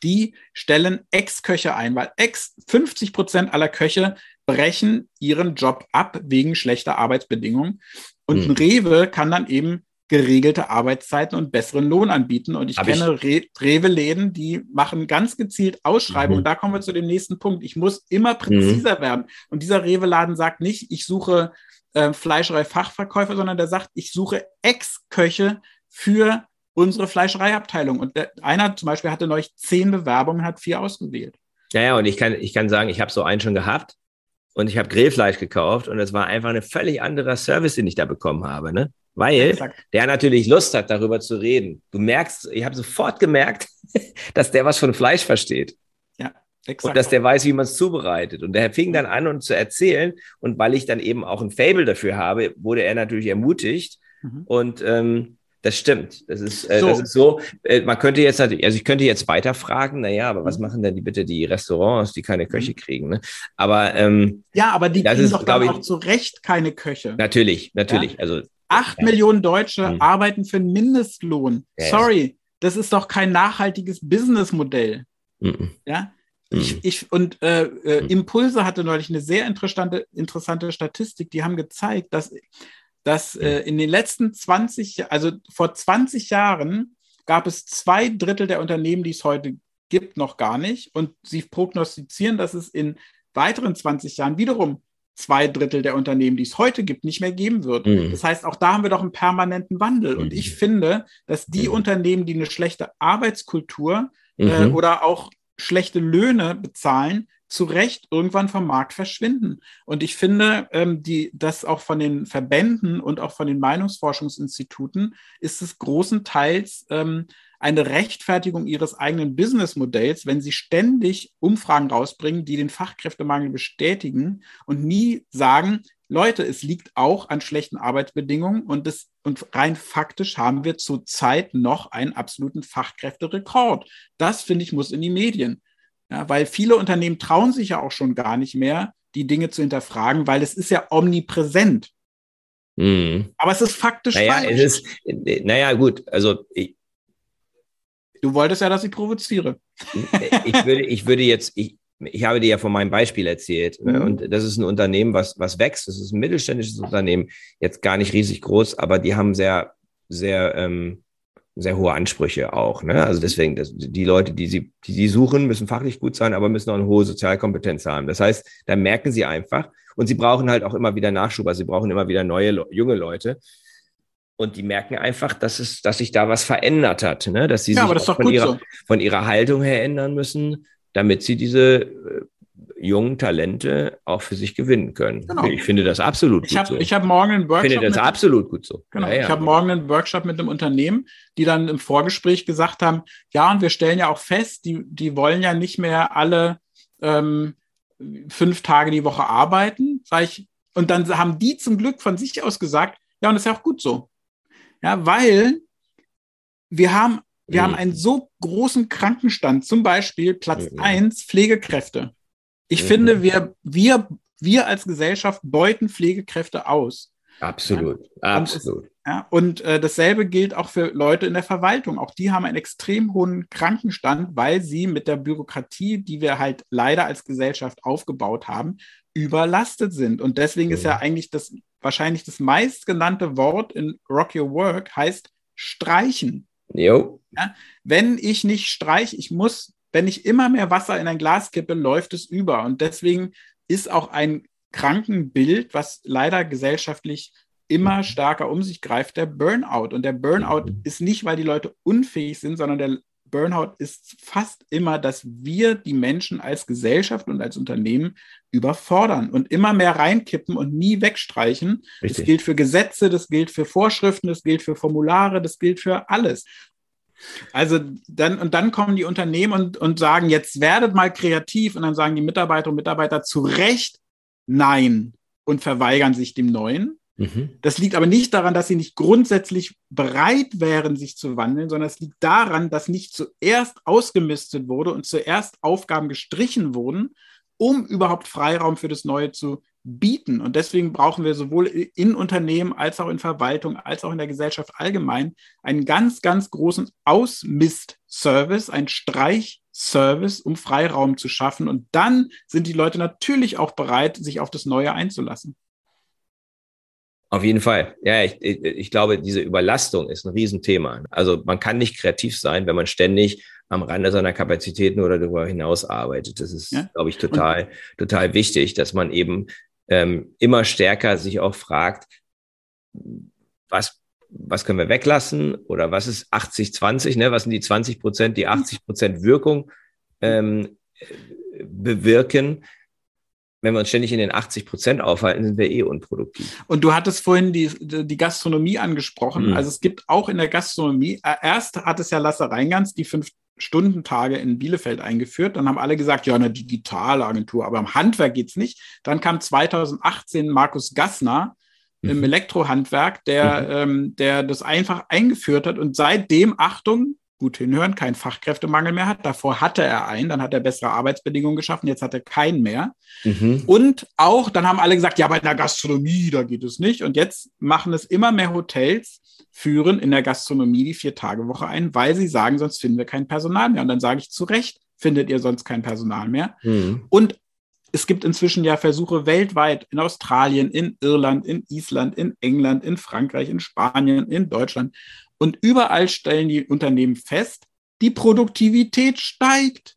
Speaker 3: die stellen Ex-Köche ein, weil Ex 50 Prozent aller Köche brechen ihren Job ab wegen schlechter Arbeitsbedingungen. Und mhm. ein Rewe kann dann eben geregelte Arbeitszeiten und besseren Lohn anbieten. Und ich Hab kenne Re Rewe-Läden, die machen ganz gezielt Ausschreibungen. Mhm. Da kommen wir zu dem nächsten Punkt. Ich muss immer präziser mhm. werden. Und dieser Rewe-Laden sagt nicht, ich suche äh, Fleischerei-Fachverkäufer, sondern der sagt, ich suche Ex-Köche für unsere Fleischereiabteilung. Und der, einer zum Beispiel hatte neulich zehn Bewerbungen, hat vier ausgewählt.
Speaker 2: Ja, ja, und ich kann, ich kann sagen, ich habe so einen schon gehabt und ich habe Grillfleisch gekauft und es war einfach ein völlig anderer Service, den ich da bekommen habe, ne? Weil Exakt. der natürlich Lust hat, darüber zu reden. Du merkst, ich habe sofort gemerkt, dass der was von Fleisch versteht. Ja, exakt. Und dass der weiß, wie man es zubereitet. Und der fing dann an, uns zu erzählen. Und weil ich dann eben auch ein Fable dafür habe, wurde er natürlich ermutigt. Mhm. Und ähm, das stimmt. Das ist, äh, so. das ist so. Äh, man könnte jetzt natürlich, also ich könnte jetzt weiterfragen, naja, aber was mhm. machen denn die bitte die Restaurants, die keine Köche mhm. kriegen? Ne? Aber ähm,
Speaker 3: ja, aber die kriegen ist, doch dann ich, auch zu Recht keine Köche.
Speaker 2: Natürlich, natürlich. Ja? Also
Speaker 3: acht. Millionen Deutsche mhm. arbeiten für einen Mindestlohn. Sorry, das ist doch kein nachhaltiges Businessmodell. Mhm. Ja. Ich, mhm. ich, und äh, äh, mhm. Impulse hatte neulich eine sehr interessante, interessante Statistik, die haben gezeigt, dass dass äh, in den letzten 20, also vor 20 Jahren gab es zwei Drittel der Unternehmen, die es heute gibt, noch gar nicht. Und sie prognostizieren, dass es in weiteren 20 Jahren wiederum zwei Drittel der Unternehmen, die es heute gibt, nicht mehr geben wird. Mhm. Das heißt, auch da haben wir doch einen permanenten Wandel. Mhm. Und ich finde, dass die mhm. Unternehmen, die eine schlechte Arbeitskultur äh, mhm. oder auch schlechte Löhne bezahlen, zu Recht irgendwann vom Markt verschwinden. Und ich finde, ähm, die, dass auch von den Verbänden und auch von den Meinungsforschungsinstituten ist es großenteils ähm, eine Rechtfertigung ihres eigenen Businessmodells, wenn sie ständig Umfragen rausbringen, die den Fachkräftemangel bestätigen und nie sagen, Leute, es liegt auch an schlechten Arbeitsbedingungen und, das, und rein faktisch haben wir zurzeit noch einen absoluten Fachkräfterekord. Das, finde ich, muss in die Medien. Ja, weil viele Unternehmen trauen sich ja auch schon gar nicht mehr, die Dinge zu hinterfragen, weil es ist ja omnipräsent. Mhm. Aber es ist faktisch
Speaker 2: naja, falsch. Es ist, naja, gut, also ich,
Speaker 3: Du wolltest ja, dass ich provoziere.
Speaker 2: ich, würde, ich würde jetzt, ich, ich habe dir ja von meinem Beispiel erzählt. Ne? Mhm. Und das ist ein Unternehmen, was, was wächst. Das ist ein mittelständisches Unternehmen, jetzt gar nicht riesig groß, aber die haben sehr, sehr ähm, sehr hohe Ansprüche auch. Ne? Also deswegen, das, die Leute, die sie, die sie suchen, müssen fachlich gut sein, aber müssen auch eine hohe Sozialkompetenz haben. Das heißt, da merken sie einfach und sie brauchen halt auch immer wieder Nachschub, also sie brauchen immer wieder neue, junge Leute. Und die merken einfach, dass es, dass sich da was verändert hat, ne? dass sie ja, sich von, ihrer, so. von ihrer Haltung her ändern müssen, damit sie diese äh, jungen Talente auch für sich gewinnen können. Genau. Ich finde das absolut
Speaker 3: ich hab, so. Ich habe morgen einen
Speaker 2: Workshop. Ich finde das mit, absolut gut so.
Speaker 3: Genau. Ja, ja. Ich habe morgen einen Workshop mit einem Unternehmen, die dann im Vorgespräch gesagt haben, ja, und wir stellen ja auch fest, die, die wollen ja nicht mehr alle ähm, fünf Tage die Woche arbeiten. Sag ich, und dann haben die zum Glück von sich aus gesagt, ja, und das ist ja auch gut so. Ja, weil wir haben, wir mhm. haben einen so großen Krankenstand, zum Beispiel Platz mhm. eins Pflegekräfte. Ich mhm. finde, wir, wir, wir als Gesellschaft beuten Pflegekräfte aus.
Speaker 2: Absolut, ja? absolut.
Speaker 3: Ja, und äh, dasselbe gilt auch für Leute in der Verwaltung. Auch die haben einen extrem hohen Krankenstand, weil sie mit der Bürokratie, die wir halt leider als Gesellschaft aufgebaut haben, überlastet sind. Und deswegen ist ja eigentlich das wahrscheinlich das meistgenannte Wort in Rock Your Work heißt streichen. Jo. Ja, wenn ich nicht streiche, ich muss, wenn ich immer mehr Wasser in ein Glas kippe, läuft es über. Und deswegen ist auch ein Krankenbild, was leider gesellschaftlich immer mhm. stärker um sich greift, der Burnout. Und der Burnout mhm. ist nicht, weil die Leute unfähig sind, sondern der Burnout ist fast immer, dass wir die Menschen als Gesellschaft und als Unternehmen überfordern und immer mehr reinkippen und nie wegstreichen. Richtig. Das gilt für Gesetze, das gilt für Vorschriften, das gilt für Formulare, das gilt für alles. Also dann, und dann kommen die Unternehmen und, und sagen, jetzt werdet mal kreativ und dann sagen die Mitarbeiter und Mitarbeiter zu Recht Nein und verweigern sich dem Neuen. Mhm. Das liegt aber nicht daran, dass sie nicht grundsätzlich bereit wären, sich zu wandeln, sondern es liegt daran, dass nicht zuerst ausgemistet wurde und zuerst Aufgaben gestrichen wurden, um überhaupt Freiraum für das Neue zu bieten. Und deswegen brauchen wir sowohl in Unternehmen als auch in Verwaltung als auch in der Gesellschaft allgemein einen ganz, ganz großen Ausmist-Service, einen Streich-Service, um Freiraum zu schaffen. Und dann sind die Leute natürlich auch bereit, sich auf das Neue einzulassen.
Speaker 2: Auf jeden Fall. Ja, ich, ich glaube, diese Überlastung ist ein Riesenthema. Also man kann nicht kreativ sein, wenn man ständig am Rande seiner Kapazitäten oder darüber hinaus arbeitet. Das ist, ja. glaube ich, total, total wichtig, dass man eben ähm, immer stärker sich auch fragt, was, was können wir weglassen oder was ist 80-20, ne? was sind die 20 Prozent, die 80 Prozent Wirkung ähm, bewirken wenn wir uns ständig in den 80 Prozent aufhalten, sind wir eh unproduktiv.
Speaker 3: Und du hattest vorhin die, die Gastronomie angesprochen. Mhm. Also es gibt auch in der Gastronomie, äh, erst hat es ja Lasse Reingans die fünf Stundentage in Bielefeld eingeführt. Dann haben alle gesagt, ja, eine digitale Agentur, aber im Handwerk geht's nicht. Dann kam 2018 Markus Gassner mhm. im Elektrohandwerk, der, mhm. ähm, der das einfach eingeführt hat und seitdem, Achtung, gut hinhören, keinen Fachkräftemangel mehr hat. Davor hatte er einen, dann hat er bessere Arbeitsbedingungen geschaffen, jetzt hat er keinen mehr. Mhm. Und auch, dann haben alle gesagt, ja, bei der Gastronomie, da geht es nicht. Und jetzt machen es immer mehr Hotels, führen in der Gastronomie die Vier-Tage-Woche ein, weil sie sagen, sonst finden wir kein Personal mehr. Und dann sage ich zu Recht, findet ihr sonst kein Personal mehr. Mhm. Und es gibt inzwischen ja Versuche weltweit in Australien, in Irland, in Island, in England, in Frankreich, in Spanien, in Deutschland. Und überall stellen die Unternehmen fest, die Produktivität steigt.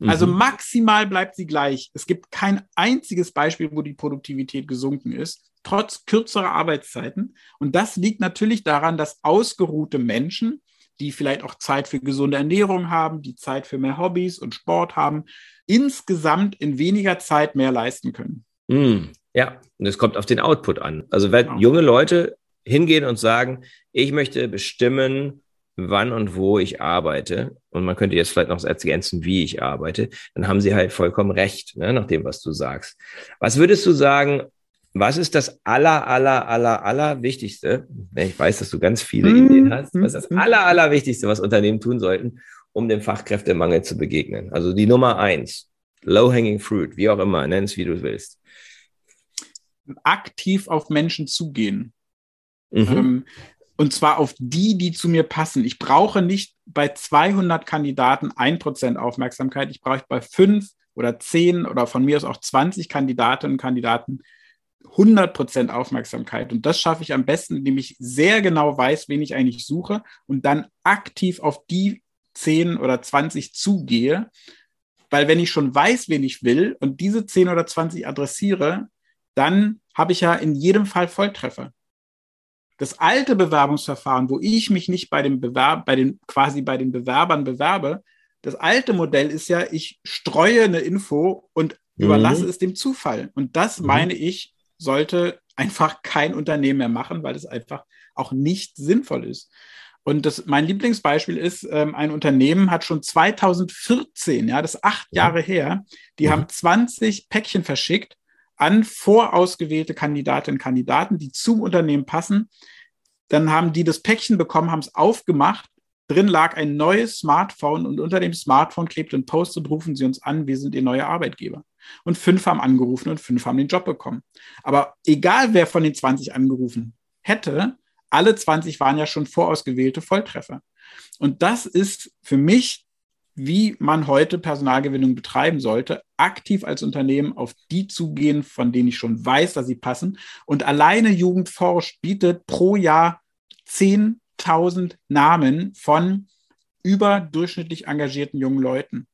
Speaker 3: Also mhm. maximal bleibt sie gleich. Es gibt kein einziges Beispiel, wo die Produktivität gesunken ist, trotz kürzerer Arbeitszeiten. Und das liegt natürlich daran, dass ausgeruhte Menschen, die vielleicht auch Zeit für gesunde Ernährung haben, die Zeit für mehr Hobbys und Sport haben, insgesamt in weniger Zeit mehr leisten können.
Speaker 2: Mhm. Ja, und es kommt auf den Output an. Also wenn genau. junge Leute hingehen und sagen, ich möchte bestimmen, wann und wo ich arbeite. Und man könnte jetzt vielleicht noch ergänzen, wie ich arbeite. Dann haben sie halt vollkommen recht, ne, nach dem, was du sagst. Was würdest du sagen, was ist das aller, aller, aller, aller Wichtigste? Ich weiß, dass du ganz viele mhm. Ideen hast. Was ist das mhm. aller, aller Wichtigste, was Unternehmen tun sollten, um dem Fachkräftemangel zu begegnen? Also die Nummer eins. Low-hanging fruit, wie auch immer, nenn es wie du willst.
Speaker 3: Aktiv auf Menschen zugehen. Mhm. Ähm, und zwar auf die, die zu mir passen. Ich brauche nicht bei 200 Kandidaten 1% Aufmerksamkeit. Ich brauche bei 5 oder 10 oder von mir aus auch 20 Kandidatinnen und Kandidaten 100% Aufmerksamkeit. Und das schaffe ich am besten, indem ich sehr genau weiß, wen ich eigentlich suche und dann aktiv auf die 10 oder 20 zugehe. Weil wenn ich schon weiß, wen ich will und diese 10 oder 20 adressiere, dann habe ich ja in jedem Fall Volltreffer. Das alte Bewerbungsverfahren, wo ich mich nicht bei dem Bewerb, bei den, quasi bei den Bewerbern bewerbe, das alte Modell ist ja, ich streue eine Info und mhm. überlasse es dem Zufall. Und das mhm. meine ich, sollte einfach kein Unternehmen mehr machen, weil es einfach auch nicht sinnvoll ist. Und das, mein Lieblingsbeispiel ist, ähm, ein Unternehmen hat schon 2014, ja, das ist acht ja. Jahre her, die mhm. haben 20 Päckchen verschickt an vorausgewählte Kandidatinnen und Kandidaten, die zum Unternehmen passen. Dann haben die das Päckchen bekommen, haben es aufgemacht. Drin lag ein neues Smartphone und unter dem Smartphone klebt ein Post und rufen Sie uns an, wir sind Ihr neuer Arbeitgeber. Und fünf haben angerufen und fünf haben den Job bekommen. Aber egal, wer von den 20 angerufen hätte, alle 20 waren ja schon vorausgewählte Volltreffer. Und das ist für mich, wie man heute Personalgewinnung betreiben sollte, aktiv als Unternehmen auf die zugehen, von denen ich schon weiß, dass sie passen. Und alleine Jugendforsch bietet pro Jahr 10.000 Namen von überdurchschnittlich engagierten jungen Leuten.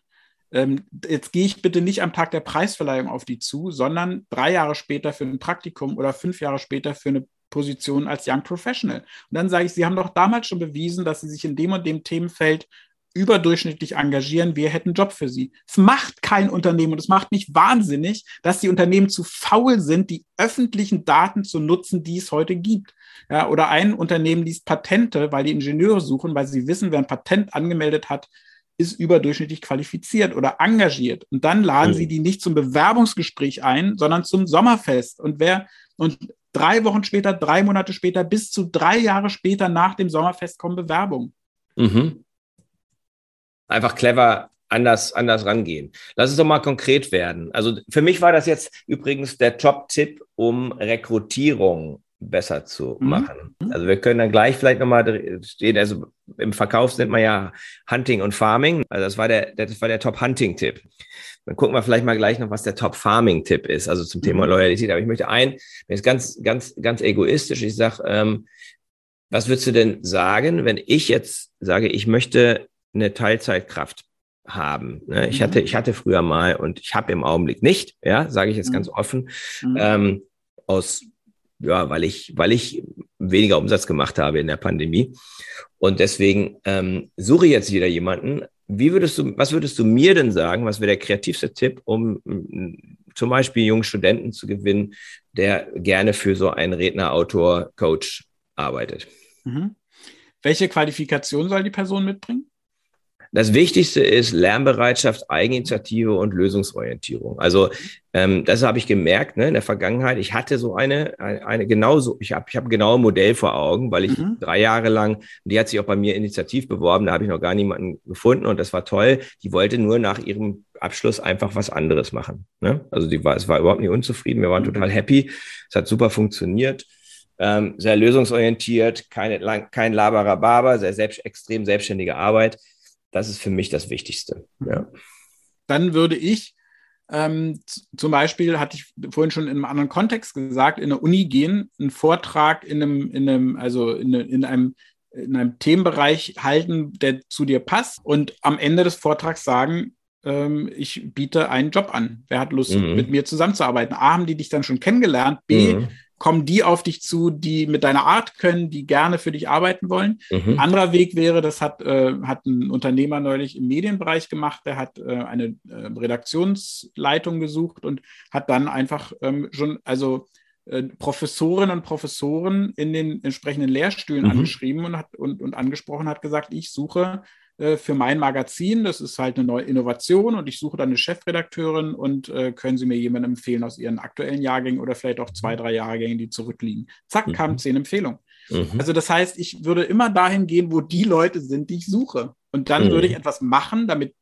Speaker 3: Ähm, jetzt gehe ich bitte nicht am Tag der Preisverleihung auf die zu, sondern drei Jahre später für ein Praktikum oder fünf Jahre später für eine Position als Young Professional. Und dann sage ich, Sie haben doch damals schon bewiesen, dass Sie sich in dem und dem Themenfeld überdurchschnittlich engagieren, wir hätten einen Job für sie. Es macht kein Unternehmen und es macht mich wahnsinnig, dass die Unternehmen zu faul sind, die öffentlichen Daten zu nutzen, die es heute gibt. Ja, oder ein Unternehmen liest Patente, weil die Ingenieure suchen, weil sie wissen, wer ein Patent angemeldet hat, ist überdurchschnittlich qualifiziert oder engagiert. Und dann laden mhm. sie die nicht zum Bewerbungsgespräch ein, sondern zum Sommerfest. Und wer, und drei Wochen später, drei Monate später, bis zu drei Jahre später nach dem Sommerfest kommen Bewerbungen.
Speaker 2: Mhm. Einfach clever anders, anders rangehen. Lass uns doch mal konkret werden. Also für mich war das jetzt übrigens der Top-Tipp, um Rekrutierung besser zu mhm. machen. Mhm. Also wir können dann gleich vielleicht nochmal stehen, also im Verkauf sind wir ja Hunting und Farming. Also das war der, das war der Top-Hunting-Tipp. Dann gucken wir vielleicht mal gleich noch, was der Top-Farming-Tipp ist, also zum Thema mhm. Loyalität. Aber ich möchte ein, mir ist ganz, ganz, ganz egoistisch. Ich sage, ähm, was würdest du denn sagen, wenn ich jetzt sage, ich möchte eine Teilzeitkraft haben. Ne? Ich hatte, mhm. ich hatte früher mal und ich habe im Augenblick nicht, ja, sage ich jetzt ganz offen, ähm, aus ja, weil ich, weil ich weniger Umsatz gemacht habe in der Pandemie. Und deswegen ähm, suche ich jetzt wieder jemanden. Wie würdest du, was würdest du mir denn sagen? Was wäre der kreativste Tipp, um zum Beispiel jungen Studenten zu gewinnen, der gerne für so einen Redner, Autor, Coach arbeitet?
Speaker 3: Mhm. Welche Qualifikation soll die Person mitbringen?
Speaker 2: Das Wichtigste ist Lernbereitschaft, Eigeninitiative und Lösungsorientierung. Also ähm, das habe ich gemerkt ne, in der Vergangenheit. Ich hatte so eine, eine, eine genauso, ich habe ich hab genau ein Modell vor Augen, weil ich mhm. drei Jahre lang, die hat sich auch bei mir initiativ beworben, da habe ich noch gar niemanden gefunden und das war toll. Die wollte nur nach ihrem Abschluss einfach was anderes machen. Ne? Also die war, es war überhaupt nicht unzufrieden, wir waren total happy, es hat super funktioniert. Ähm, sehr lösungsorientiert, keine, kein Laberababa, sehr selbst, extrem selbstständige Arbeit. Das ist für mich das Wichtigste. Ja.
Speaker 3: Dann würde ich ähm, zum Beispiel, hatte ich vorhin schon in einem anderen Kontext gesagt, in der Uni gehen, einen Vortrag in einem, in einem also in, in einem in einem Themenbereich halten, der zu dir passt und am Ende des Vortrags sagen, ähm, ich biete einen Job an. Wer hat Lust, mhm. mit mir zusammenzuarbeiten? A, haben die dich dann schon kennengelernt? B, mhm kommen die auf dich zu, die mit deiner Art können, die gerne für dich arbeiten wollen. Mhm. Ein anderer Weg wäre, das hat, äh, hat ein Unternehmer neulich im Medienbereich gemacht, der hat äh, eine äh, Redaktionsleitung gesucht und hat dann einfach ähm, schon, also äh, Professorinnen und Professoren in den entsprechenden Lehrstühlen mhm. angeschrieben und, hat, und, und angesprochen hat gesagt, ich suche äh, für mein Magazin. Das ist halt eine neue Innovation und ich suche dann eine Chefredakteurin und äh, können Sie mir jemanden empfehlen aus Ihren aktuellen Jahrgängen oder vielleicht auch zwei, drei Jahrgänge, die zurückliegen. Zack, mhm. kamen zehn Empfehlungen. Mhm. Also das heißt, ich würde immer dahin gehen, wo die Leute sind, die ich suche. Und dann mhm. würde ich etwas machen, damit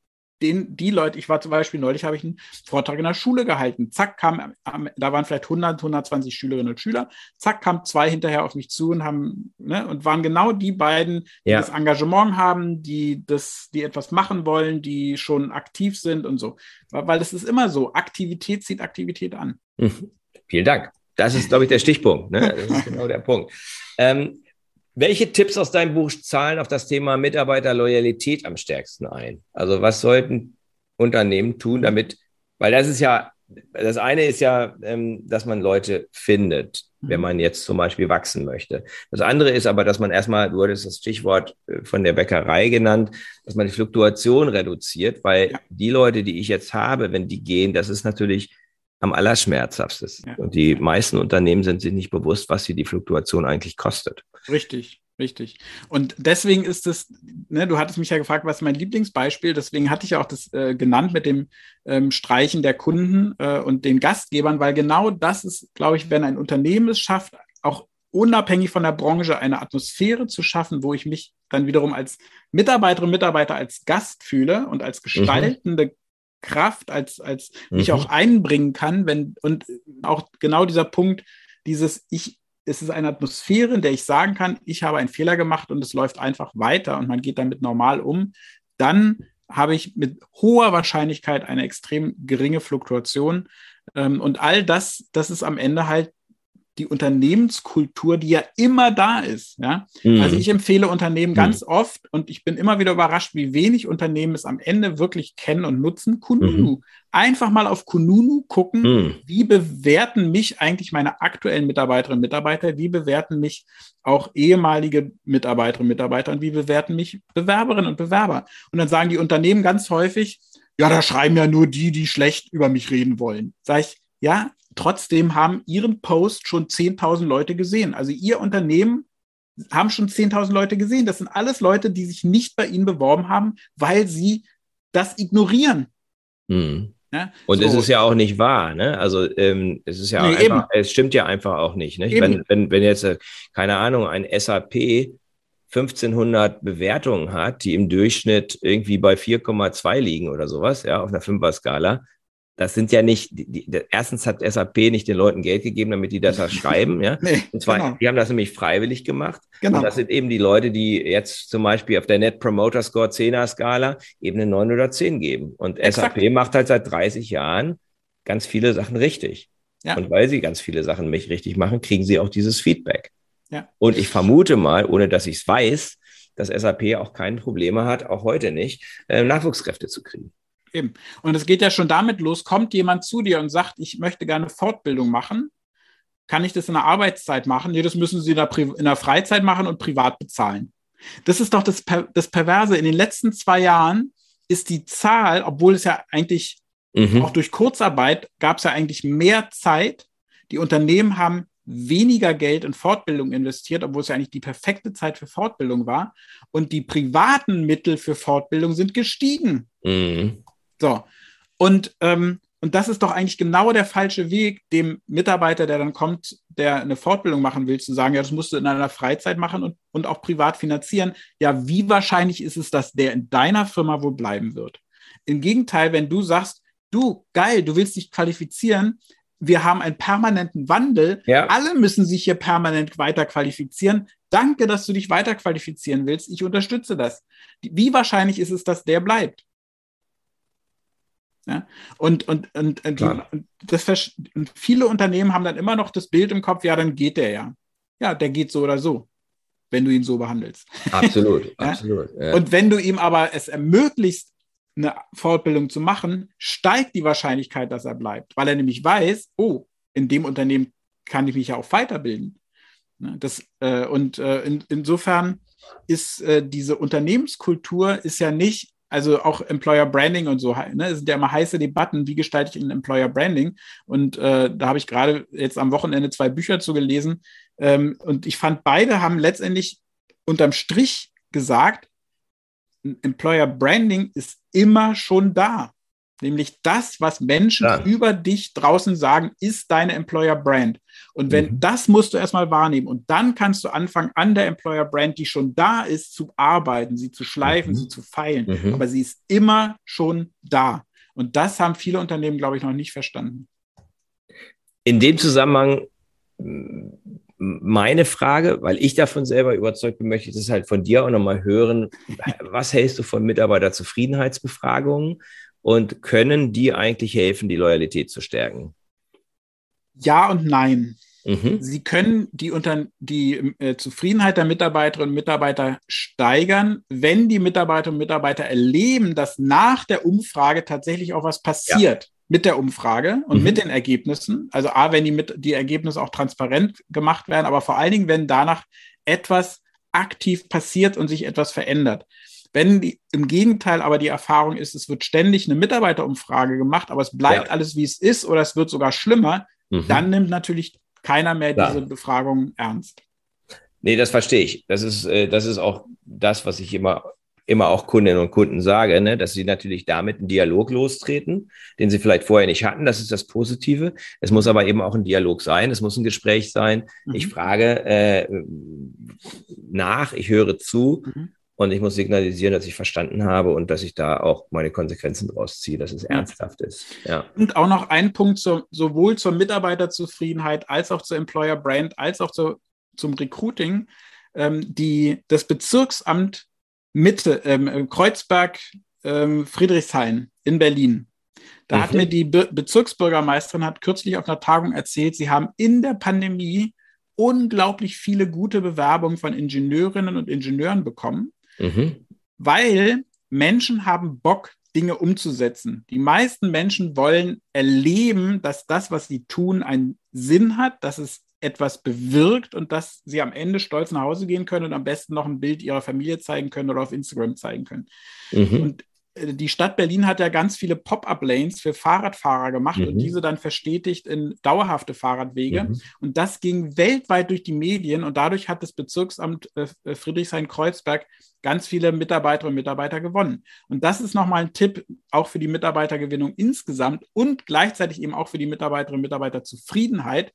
Speaker 3: den, die Leute, ich war zum Beispiel neulich, habe ich einen Vortrag in der Schule gehalten. Zack, kam, da waren vielleicht 100, 120 Schülerinnen und Schüler. Zack, kamen zwei hinterher auf mich zu und haben, ne, und waren genau die beiden, die ja. das Engagement haben, die das, die etwas machen wollen, die schon aktiv sind und so. Weil das ist immer so. Aktivität zieht Aktivität an.
Speaker 2: Mhm. Vielen Dank. Das ist, glaube ich, der Stichpunkt. Ne? Das ist genau der Punkt. Ähm, welche Tipps aus deinem Buch zahlen auf das Thema Mitarbeiterloyalität am stärksten ein? Also was sollten Unternehmen tun, damit, weil das ist ja, das eine ist ja, ähm, dass man Leute findet, wenn mhm. man jetzt zum Beispiel wachsen möchte. Das andere ist aber, dass man erstmal, du hattest das Stichwort äh, von der Bäckerei genannt, dass man die Fluktuation reduziert, weil die Leute, die ich jetzt habe, wenn die gehen, das ist natürlich am allerschmerzhaftesten. Ja. Und die meisten Unternehmen sind sich nicht bewusst, was sie die Fluktuation eigentlich kostet.
Speaker 3: Richtig, richtig. Und deswegen ist es, ne, du hattest mich ja gefragt, was ist mein Lieblingsbeispiel, deswegen hatte ich ja auch das äh, genannt mit dem ähm, Streichen der Kunden äh, und den Gastgebern, weil genau das ist, glaube ich, wenn ein Unternehmen es schafft, auch unabhängig von der Branche eine Atmosphäre zu schaffen, wo ich mich dann wiederum als Mitarbeiterin, Mitarbeiter als Gast fühle und als mhm. gestaltende mhm. Kraft, als, als mhm. mich auch einbringen kann, wenn, und auch genau dieser Punkt, dieses, ich es ist eine Atmosphäre, in der ich sagen kann, ich habe einen Fehler gemacht und es läuft einfach weiter und man geht damit normal um, dann habe ich mit hoher Wahrscheinlichkeit eine extrem geringe Fluktuation. Ähm, und all das, das ist am Ende halt die Unternehmenskultur, die ja immer da ist. Ja? Mhm. Also ich empfehle Unternehmen ganz mhm. oft und ich bin immer wieder überrascht, wie wenig Unternehmen es am Ende wirklich kennen und nutzen. Kununu. Mhm. Einfach mal auf Kununu gucken, mhm. wie bewerten mich eigentlich meine aktuellen Mitarbeiterinnen und Mitarbeiter, wie bewerten mich auch ehemalige Mitarbeiterinnen und Mitarbeiter und wie bewerten mich Bewerberinnen und Bewerber. Und dann sagen die Unternehmen ganz häufig, ja, da schreiben ja nur die, die schlecht über mich reden wollen. Sag ich, ja, trotzdem haben Ihren Post schon 10.000 Leute gesehen. Also Ihr Unternehmen haben schon 10.000 Leute gesehen. Das sind alles Leute, die sich nicht bei Ihnen beworben haben, weil sie das ignorieren.
Speaker 2: Mhm. Ja, und so. es ist ja auch nicht wahr, ne? Also ähm, es ist ja nee, einfach, es stimmt ja einfach auch nicht. nicht? Wenn, wenn, wenn jetzt, äh, keine Ahnung, ein SAP 1500 Bewertungen hat, die im Durchschnitt irgendwie bei 4,2 liegen oder sowas, ja, auf einer Fünfer-Skala, das sind ja nicht, die, die, erstens hat SAP nicht den Leuten Geld gegeben, damit die das schreiben, ja. Nee, und zwar, genau. die haben das nämlich freiwillig gemacht. Genau. Und das sind eben die Leute, die jetzt zum Beispiel auf der Net Promoter Score 10er Skala eben eine 9 oder 10 geben. Und Exakt. SAP macht halt seit 30 Jahren ganz viele Sachen richtig. Ja. Und weil sie ganz viele Sachen nicht richtig machen, kriegen sie auch dieses Feedback. Ja. Und ich vermute mal, ohne dass ich es weiß, dass SAP auch keine Probleme hat, auch heute nicht, äh, Nachwuchskräfte zu kriegen.
Speaker 3: Eben. Und es geht ja schon damit los, kommt jemand zu dir und sagt, ich möchte gerne Fortbildung machen. Kann ich das in der Arbeitszeit machen? Nee, das müssen Sie in der, in der Freizeit machen und privat bezahlen. Das ist doch das, das Perverse. In den letzten zwei Jahren ist die Zahl, obwohl es ja eigentlich mhm. auch durch Kurzarbeit gab es ja eigentlich mehr Zeit. Die Unternehmen haben weniger Geld in Fortbildung investiert, obwohl es ja eigentlich die perfekte Zeit für Fortbildung war. Und die privaten Mittel für Fortbildung sind gestiegen. Mhm. So. Und, ähm, und das ist doch eigentlich genau der falsche Weg, dem Mitarbeiter, der dann kommt, der eine Fortbildung machen will, zu sagen, ja, das musst du in deiner Freizeit machen und, und auch privat finanzieren. Ja, wie wahrscheinlich ist es, dass der in deiner Firma wohl bleiben wird? Im Gegenteil, wenn du sagst, du, geil, du willst dich qualifizieren, wir haben einen permanenten Wandel. Ja. Alle müssen sich hier permanent weiter qualifizieren. Danke, dass du dich weiter qualifizieren willst. Ich unterstütze das. Wie wahrscheinlich ist es, dass der bleibt? Ja? Und, und, und, und, die, das, und viele Unternehmen haben dann immer noch das Bild im Kopf, ja, dann geht der ja. Ja, der geht so oder so, wenn du ihn so behandelst.
Speaker 2: Absolut, ja? absolut.
Speaker 3: Ja. Und wenn du ihm aber es ermöglicht, eine Fortbildung zu machen, steigt die Wahrscheinlichkeit, dass er bleibt, weil er nämlich weiß, oh, in dem Unternehmen kann ich mich ja auch weiterbilden. Ne, das, äh, und äh, in, insofern ist äh, diese Unternehmenskultur ist ja nicht also auch Employer Branding und so, ne, sind ja immer heiße Debatten, wie gestalte ich ein Employer Branding? Und äh, da habe ich gerade jetzt am Wochenende zwei Bücher zu gelesen. Ähm, und ich fand, beide haben letztendlich unterm Strich gesagt, Employer Branding ist immer schon da. Nämlich das, was Menschen ja. über dich draußen sagen, ist deine Employer Brand. Und wenn mhm. das musst du erstmal wahrnehmen und dann kannst du anfangen, an der Employer Brand, die schon da ist, zu arbeiten, sie zu schleifen, mhm. sie zu feilen. Mhm. Aber sie ist immer schon da. Und das haben viele Unternehmen, glaube ich, noch nicht verstanden.
Speaker 2: In dem Zusammenhang meine Frage, weil ich davon selber überzeugt bin, möchte ich das halt von dir auch nochmal hören. Was hältst du von Mitarbeiterzufriedenheitsbefragungen? Und können die eigentlich helfen, die Loyalität zu stärken?
Speaker 3: Ja und nein. Mhm. Sie können die, unter, die äh, Zufriedenheit der Mitarbeiterinnen und Mitarbeiter steigern, wenn die Mitarbeiterinnen und Mitarbeiter erleben, dass nach der Umfrage tatsächlich auch was passiert. Ja. Mit der Umfrage und mhm. mit den Ergebnissen. Also A, wenn die, mit, die Ergebnisse auch transparent gemacht werden, aber vor allen Dingen, wenn danach etwas aktiv passiert und sich etwas verändert. Wenn die, im Gegenteil aber die Erfahrung ist, es wird ständig eine Mitarbeiterumfrage gemacht, aber es bleibt ja. alles wie es ist oder es wird sogar schlimmer, mhm. dann nimmt natürlich keiner mehr Klar. diese Befragung ernst.
Speaker 2: Nee, das verstehe ich. Das ist, äh, das ist auch das, was ich immer, immer auch Kundinnen und Kunden sage, ne? dass sie natürlich damit einen Dialog lostreten, den sie vielleicht vorher nicht hatten. Das ist das Positive. Es muss aber eben auch ein Dialog sein. Es muss ein Gespräch sein. Mhm. Ich frage äh, nach, ich höre zu. Mhm Und ich muss signalisieren, dass ich verstanden habe und dass ich da auch meine Konsequenzen draus ziehe, dass es ernsthaft ist. Ja.
Speaker 3: Und auch noch ein Punkt zur, sowohl zur Mitarbeiterzufriedenheit als auch zur Employer Brand, als auch zur, zum Recruiting. Ähm, die, das Bezirksamt Mitte, ähm, Kreuzberg, ähm, Friedrichshain in Berlin. Da mhm. hat mir die Be Bezirksbürgermeisterin hat kürzlich auf einer Tagung erzählt, sie haben in der Pandemie unglaublich viele gute Bewerbungen von Ingenieurinnen und Ingenieuren bekommen Mhm. Weil Menschen haben Bock, Dinge umzusetzen. Die meisten Menschen wollen erleben, dass das, was sie tun, einen Sinn hat, dass es etwas bewirkt und dass sie am Ende stolz nach Hause gehen können und am besten noch ein Bild ihrer Familie zeigen können oder auf Instagram zeigen können. Mhm. Und äh, die Stadt Berlin hat ja ganz viele Pop-up-Lanes für Fahrradfahrer gemacht mhm. und diese dann verstetigt in dauerhafte Fahrradwege. Mhm. Und das ging weltweit durch die Medien und dadurch hat das Bezirksamt äh, Friedrichshain-Kreuzberg ganz viele Mitarbeiterinnen und Mitarbeiter gewonnen. Und das ist nochmal ein Tipp auch für die Mitarbeitergewinnung insgesamt und gleichzeitig eben auch für die Mitarbeiterinnen und Mitarbeiterzufriedenheit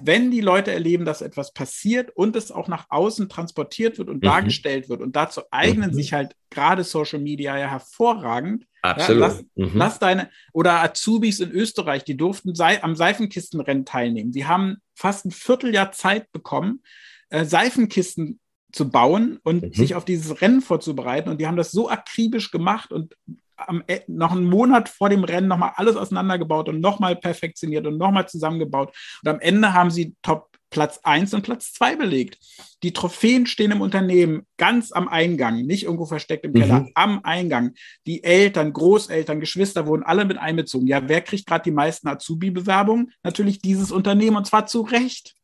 Speaker 3: wenn die Leute erleben, dass etwas passiert und es auch nach außen transportiert wird und mhm. dargestellt wird, und dazu eignen mhm. sich halt gerade Social Media ja hervorragend.
Speaker 2: Absolut.
Speaker 3: Ja, lass, mhm. lass, deine, oder Azubis in Österreich, die durften sei, am Seifenkistenrennen teilnehmen. Die haben fast ein Vierteljahr Zeit bekommen, äh, Seifenkisten zu bauen und mhm. sich auf dieses Rennen vorzubereiten. Und die haben das so akribisch gemacht und am, e, noch einen Monat vor dem Rennen nochmal alles auseinandergebaut und nochmal perfektioniert und nochmal zusammengebaut. Und am Ende haben sie Top Platz 1 und Platz 2 belegt. Die Trophäen stehen im Unternehmen ganz am Eingang, nicht irgendwo versteckt im Keller, mhm. am Eingang. Die Eltern, Großeltern, Geschwister wurden alle mit einbezogen. Ja, wer kriegt gerade die meisten Azubi-Bewerbungen? Natürlich dieses Unternehmen und zwar zu Recht.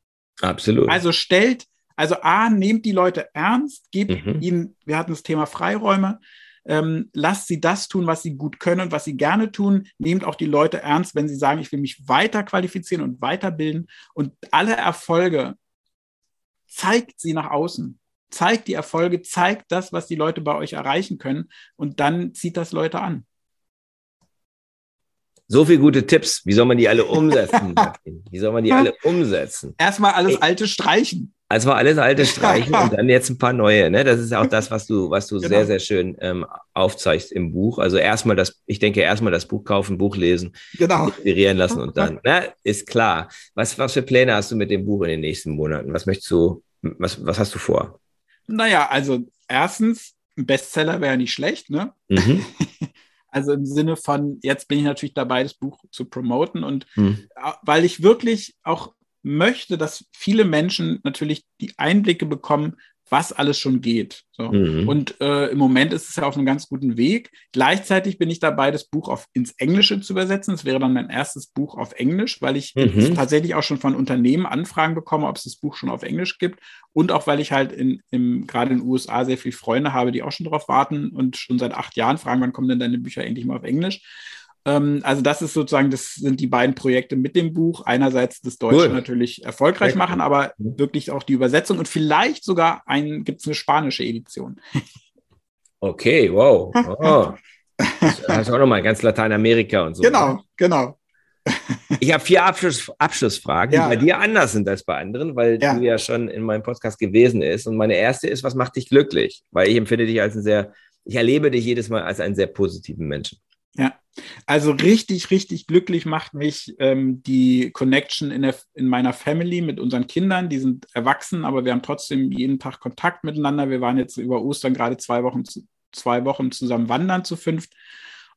Speaker 2: Absolut.
Speaker 3: Also stellt, also A, nehmt die Leute ernst, gebt mhm. ihnen, wir hatten das Thema Freiräume, ähm, lasst sie das tun, was sie gut können und was sie gerne tun. Nehmt auch die Leute ernst, wenn sie sagen, ich will mich weiter qualifizieren und weiterbilden. Und alle Erfolge zeigt sie nach außen. Zeigt die Erfolge, zeigt das, was die Leute bei euch erreichen können. Und dann zieht das Leute an.
Speaker 2: So viele gute Tipps. Wie soll man die alle umsetzen? Wie soll man die alle umsetzen?
Speaker 3: Erstmal alles Alte streichen.
Speaker 2: Also war alles alte Streichen und dann jetzt ein paar neue. Ne? Das ist auch das, was du, was du genau. sehr, sehr schön ähm, aufzeigst im Buch. Also erstmal das, ich denke, erstmal das Buch kaufen, Buch lesen, genau. inspirieren lassen und dann, ne? ist klar. Was, was für Pläne hast du mit dem Buch in den nächsten Monaten? Was möchtest du, was, was hast du vor?
Speaker 3: Naja, also erstens, ein Bestseller wäre nicht schlecht, ne? Mhm. Also im Sinne von, jetzt bin ich natürlich dabei, das Buch zu promoten und mhm. weil ich wirklich auch möchte, dass viele Menschen natürlich die Einblicke bekommen, was alles schon geht. So. Mhm. Und äh, im Moment ist es ja auf einem ganz guten Weg. Gleichzeitig bin ich dabei, das Buch auf, ins Englische zu übersetzen. Es wäre dann mein erstes Buch auf Englisch, weil ich mhm. tatsächlich auch schon von Unternehmen Anfragen bekomme, ob es das Buch schon auf Englisch gibt. Und auch weil ich halt in, im, gerade in den USA sehr viele Freunde habe, die auch schon darauf warten und schon seit acht Jahren fragen, wann kommen denn deine Bücher endlich mal auf Englisch. Ähm, also das ist sozusagen, das sind die beiden Projekte mit dem Buch. Einerseits das Deutsche cool. natürlich erfolgreich machen, aber wirklich auch die Übersetzung und vielleicht sogar ein, gibt es eine spanische Edition.
Speaker 2: Okay, wow. Oh. Das ist auch nochmal ganz Lateinamerika und so.
Speaker 3: Genau, ne? genau.
Speaker 2: Ich habe vier Abschluss, Abschlussfragen, ja. die bei dir anders sind als bei anderen, weil ja. du ja schon in meinem Podcast gewesen ist. Und meine erste ist, was macht dich glücklich? Weil ich empfinde dich als ein sehr, ich erlebe dich jedes Mal als einen sehr positiven Menschen.
Speaker 3: Ja, also richtig, richtig glücklich macht mich ähm, die Connection in, der, in meiner Family mit unseren Kindern. Die sind erwachsen, aber wir haben trotzdem jeden Tag Kontakt miteinander. Wir waren jetzt über Ostern gerade zwei Wochen, zwei Wochen zusammen wandern zu fünft.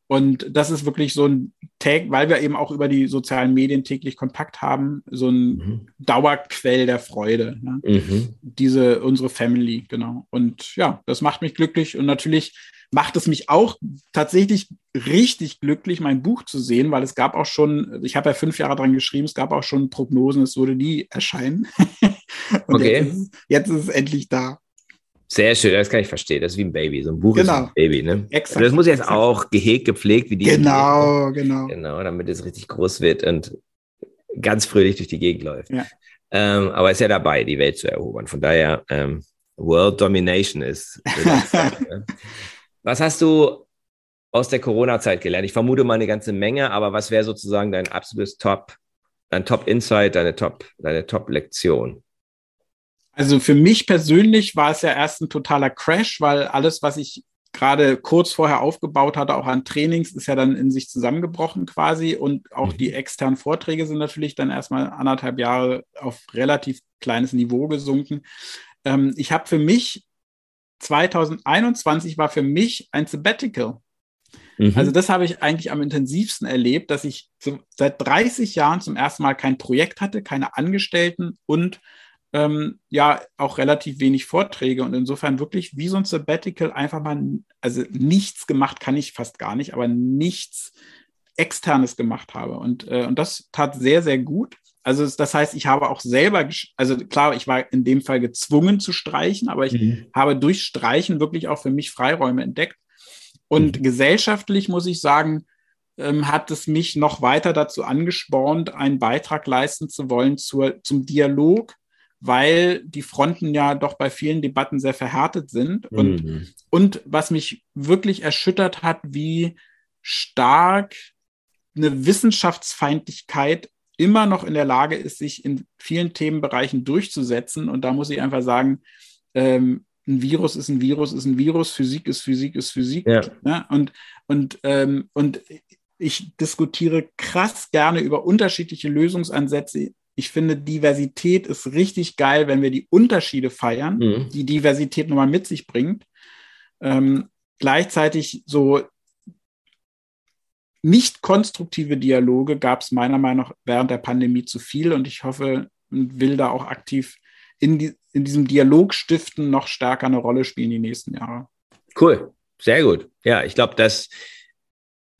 Speaker 3: Und das ist wirklich so ein Tag, weil wir eben auch über die sozialen Medien täglich Kontakt haben, so ein mhm. Dauerquell der Freude. Ne? Mhm. Diese, unsere Family, genau. Und ja, das macht mich glücklich. Und natürlich macht es mich auch tatsächlich richtig glücklich, mein Buch zu sehen, weil es gab auch schon, ich habe ja fünf Jahre dran geschrieben, es gab auch schon Prognosen, es würde nie erscheinen.
Speaker 2: okay.
Speaker 3: Jetzt ist, jetzt ist, es endlich da.
Speaker 2: Sehr schön, das kann ich verstehen. Das ist wie ein Baby. So ein Buch genau. ist ein Baby, ne? Exakt. das muss jetzt exakt. auch gehegt, gepflegt, wie die.
Speaker 3: Genau, genau.
Speaker 2: Genau, damit es richtig groß wird und ganz fröhlich durch die Gegend läuft. Ja. Ähm, aber ist ja dabei, die Welt zu erobern. Von daher, ähm, World Domination ist. Was hast du aus der Corona-Zeit gelernt? Ich vermute mal eine ganze Menge, aber was wäre sozusagen dein absolutes Top, dein Top-Insight, deine Top, deine Top-Lektion?
Speaker 3: Also für mich persönlich war es ja erst ein totaler Crash, weil alles, was ich gerade kurz vorher aufgebaut hatte, auch an Trainings, ist ja dann in sich zusammengebrochen quasi. Und auch mhm. die externen Vorträge sind natürlich dann erstmal anderthalb Jahre auf relativ kleines Niveau gesunken. Ähm, ich habe für mich, 2021 war für mich ein Sabbatical. Mhm. Also das habe ich eigentlich am intensivsten erlebt, dass ich zum, seit 30 Jahren zum ersten Mal kein Projekt hatte, keine Angestellten und ähm, ja auch relativ wenig Vorträge und insofern wirklich wie so ein Sabbatical einfach mal, also nichts gemacht kann ich fast gar nicht, aber nichts Externes gemacht habe. Und, äh, und das tat sehr, sehr gut. Also das heißt, ich habe auch selber, also klar, ich war in dem Fall gezwungen zu streichen, aber ich mhm. habe durch Streichen wirklich auch für mich Freiräume entdeckt. Und mhm. gesellschaftlich muss ich sagen, ähm, hat es mich noch weiter dazu angespornt, einen Beitrag leisten zu wollen zur, zum Dialog, weil die Fronten ja doch bei vielen Debatten sehr verhärtet sind. Und, mhm. und was mich wirklich erschüttert hat, wie stark eine Wissenschaftsfeindlichkeit immer noch in der Lage ist, sich in vielen Themenbereichen durchzusetzen. Und da muss ich einfach sagen, ähm, ein Virus ist ein Virus, ist ein Virus, Physik ist Physik, ist Physik. Ja. Ne? Und, und, ähm, und ich diskutiere krass gerne über unterschiedliche Lösungsansätze. Ich finde, Diversität ist richtig geil, wenn wir die Unterschiede feiern, mhm. die Diversität nochmal mit sich bringt. Ähm, gleichzeitig so nicht konstruktive Dialoge gab es meiner Meinung nach während der Pandemie zu viel und ich hoffe und will da auch aktiv in, die, in diesem Dialogstiften noch stärker eine Rolle spielen die nächsten Jahre.
Speaker 2: Cool, sehr gut. Ja, ich glaube, dass,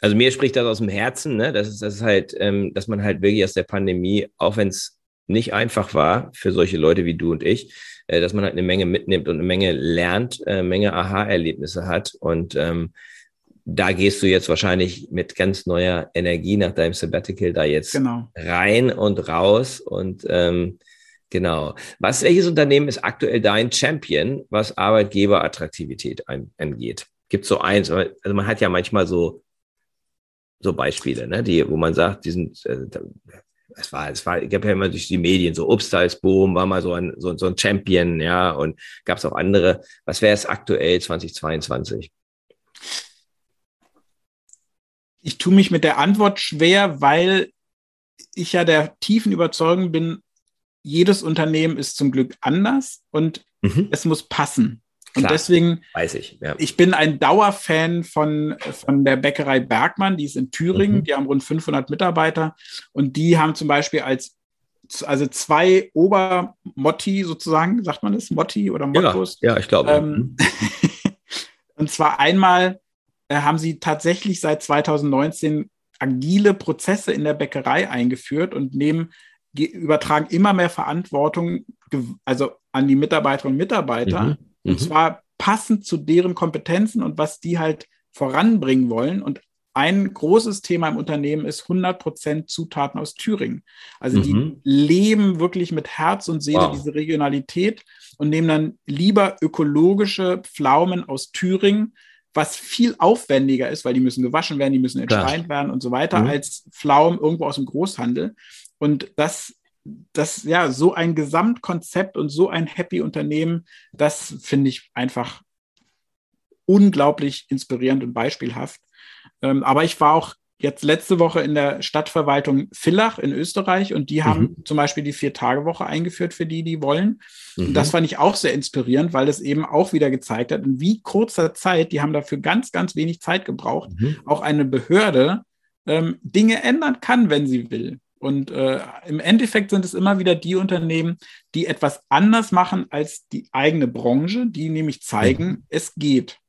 Speaker 2: also mir spricht das aus dem Herzen, ne? das, ist, das ist halt, ähm, dass man halt wirklich aus der Pandemie, auch wenn es nicht einfach war für solche Leute wie du und ich, äh, dass man halt eine Menge mitnimmt und eine Menge lernt, äh, Menge Aha-Erlebnisse hat und ähm, da gehst du jetzt wahrscheinlich mit ganz neuer Energie nach deinem Sabbatical da jetzt genau. rein und raus und ähm, Genau. Was, welches Unternehmen ist aktuell dein Champion, was Arbeitgeberattraktivität angeht? Gibt es so eins? Also man hat ja manchmal so, so Beispiele, ne, die, wo man sagt, die sind, äh, es war, es war, ich habe ja immer durch die Medien, so Obstalsboom war mal so ein, so, so ein Champion, ja, und gab es auch andere. Was wäre es aktuell 2022?
Speaker 3: Ich tue mich mit der Antwort schwer, weil ich ja der tiefen Überzeugung bin, jedes Unternehmen ist zum Glück anders und mhm. es muss passen. Klar, und deswegen,
Speaker 2: weiß ich,
Speaker 3: ja. ich bin ein Dauerfan von, von der Bäckerei Bergmann, die ist in Thüringen, mhm. die haben rund 500 Mitarbeiter und die haben zum Beispiel als also zwei Obermotti sozusagen, sagt man das, Motti oder Mottos?
Speaker 2: Ja, ja ich glaube. Ähm,
Speaker 3: mhm. und zwar einmal haben sie tatsächlich seit 2019 agile Prozesse in der Bäckerei eingeführt und nehmen übertragen immer mehr Verantwortung also an die Mitarbeiterinnen und Mitarbeiter. Mhm. Mhm. Und zwar passend zu deren Kompetenzen und was die halt voranbringen wollen. Und ein großes Thema im Unternehmen ist 100% Zutaten aus Thüringen. Also mhm. die leben wirklich mit Herz und Seele wow. diese Regionalität und nehmen dann lieber ökologische Pflaumen aus Thüringen, was viel aufwendiger ist, weil die müssen gewaschen werden, die müssen entsteint werden und so weiter, mhm. als Pflaumen irgendwo aus dem Großhandel. Und das, das, ja, so ein Gesamtkonzept und so ein happy Unternehmen, das finde ich einfach unglaublich inspirierend und beispielhaft. Ähm, aber ich war auch jetzt letzte Woche in der Stadtverwaltung Villach in Österreich und die haben mhm. zum Beispiel die Vier-Tage-Woche eingeführt für die, die wollen. Mhm. Und das fand ich auch sehr inspirierend, weil es eben auch wieder gezeigt hat, in wie kurzer Zeit, die haben dafür ganz, ganz wenig Zeit gebraucht, mhm. auch eine Behörde ähm, Dinge ändern kann, wenn sie will. Und äh, im Endeffekt sind es immer wieder die Unternehmen, die etwas anders machen als die eigene Branche, die nämlich zeigen, mhm. es geht.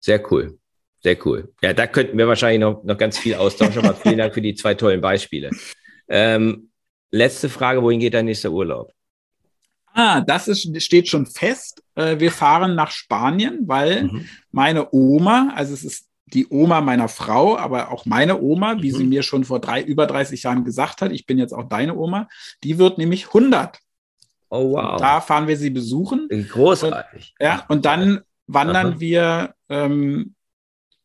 Speaker 2: Sehr cool. Sehr cool. Ja, da könnten wir wahrscheinlich noch, noch ganz viel austauschen, aber vielen Dank für die zwei tollen Beispiele. Ähm, letzte Frage, wohin geht dein nächster Urlaub?
Speaker 3: Ah, das ist, steht schon fest. Äh, wir fahren nach Spanien, weil mhm. meine Oma, also es ist die Oma meiner Frau, aber auch meine Oma, wie mhm. sie mir schon vor drei, über 30 Jahren gesagt hat, ich bin jetzt auch deine Oma, die wird nämlich 100.
Speaker 2: Oh, wow.
Speaker 3: Und da fahren wir sie besuchen.
Speaker 2: Großartig.
Speaker 3: Und, ja, und dann wandern Aha. wir ähm,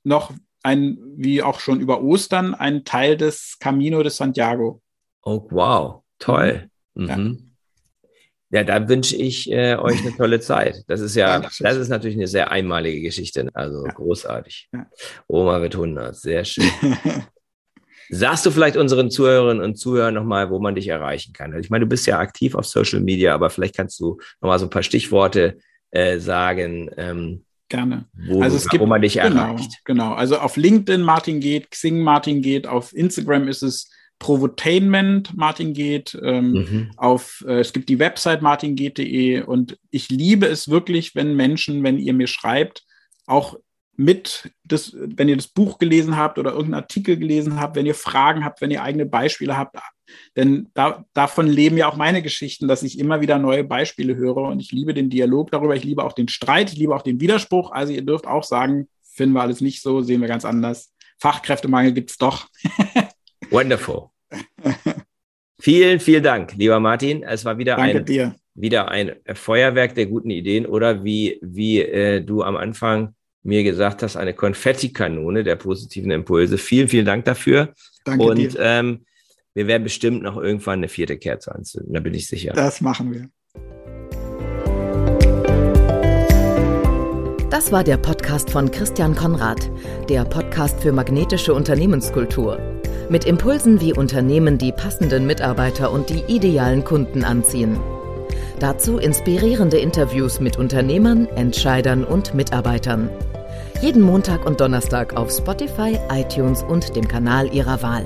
Speaker 3: noch ein, wie auch schon über Ostern, einen Teil des Camino de Santiago.
Speaker 2: Oh, wow. Toll. Mhm. Ja. Ja, da wünsche ich äh, euch eine tolle Zeit. Das ist ja, das ist natürlich eine sehr einmalige Geschichte. Also ja. großartig. Oma wird 100. Sehr schön. Sagst du vielleicht unseren Zuhörerinnen und Zuhörern nochmal, wo man dich erreichen kann? Also ich meine, du bist ja aktiv auf Social Media, aber vielleicht kannst du nochmal so ein paar Stichworte äh, sagen.
Speaker 3: Ähm, Gerne.
Speaker 2: Wo, also es gibt, man dich
Speaker 3: genau,
Speaker 2: erreicht.
Speaker 3: Genau, also auf LinkedIn Martin geht, Xing Martin geht, auf Instagram ist es Provotainment Martin geht, ähm, mhm. auf, äh, es gibt die Website martingeht.de und ich liebe es wirklich, wenn Menschen, wenn ihr mir schreibt, auch mit, das, wenn ihr das Buch gelesen habt oder irgendeinen Artikel gelesen habt, wenn ihr Fragen habt, wenn ihr eigene Beispiele habt, denn da, davon leben ja auch meine Geschichten, dass ich immer wieder neue Beispiele höre und ich liebe den Dialog darüber, ich liebe auch den Streit, ich liebe auch den Widerspruch. Also ihr dürft auch sagen, finden wir alles nicht so, sehen wir ganz anders. Fachkräftemangel gibt es doch.
Speaker 2: Wonderful. vielen, vielen Dank, lieber Martin. Es war wieder
Speaker 3: Danke
Speaker 2: ein,
Speaker 3: dir.
Speaker 2: wieder ein Feuerwerk der guten Ideen oder wie, wie äh, du am Anfang mir gesagt hast, eine Konfettikanone der positiven Impulse. Vielen, vielen Dank dafür.
Speaker 3: Danke
Speaker 2: Und
Speaker 3: dir.
Speaker 2: Ähm, wir werden bestimmt noch irgendwann eine vierte Kerze anzünden, da bin ich sicher.
Speaker 3: Das machen wir.
Speaker 1: Das war der Podcast von Christian Konrad, der Podcast für magnetische Unternehmenskultur. Mit Impulsen, wie Unternehmen die passenden Mitarbeiter und die idealen Kunden anziehen. Dazu inspirierende Interviews mit Unternehmern, Entscheidern und Mitarbeitern. Jeden Montag und Donnerstag auf Spotify, iTunes und dem Kanal Ihrer Wahl.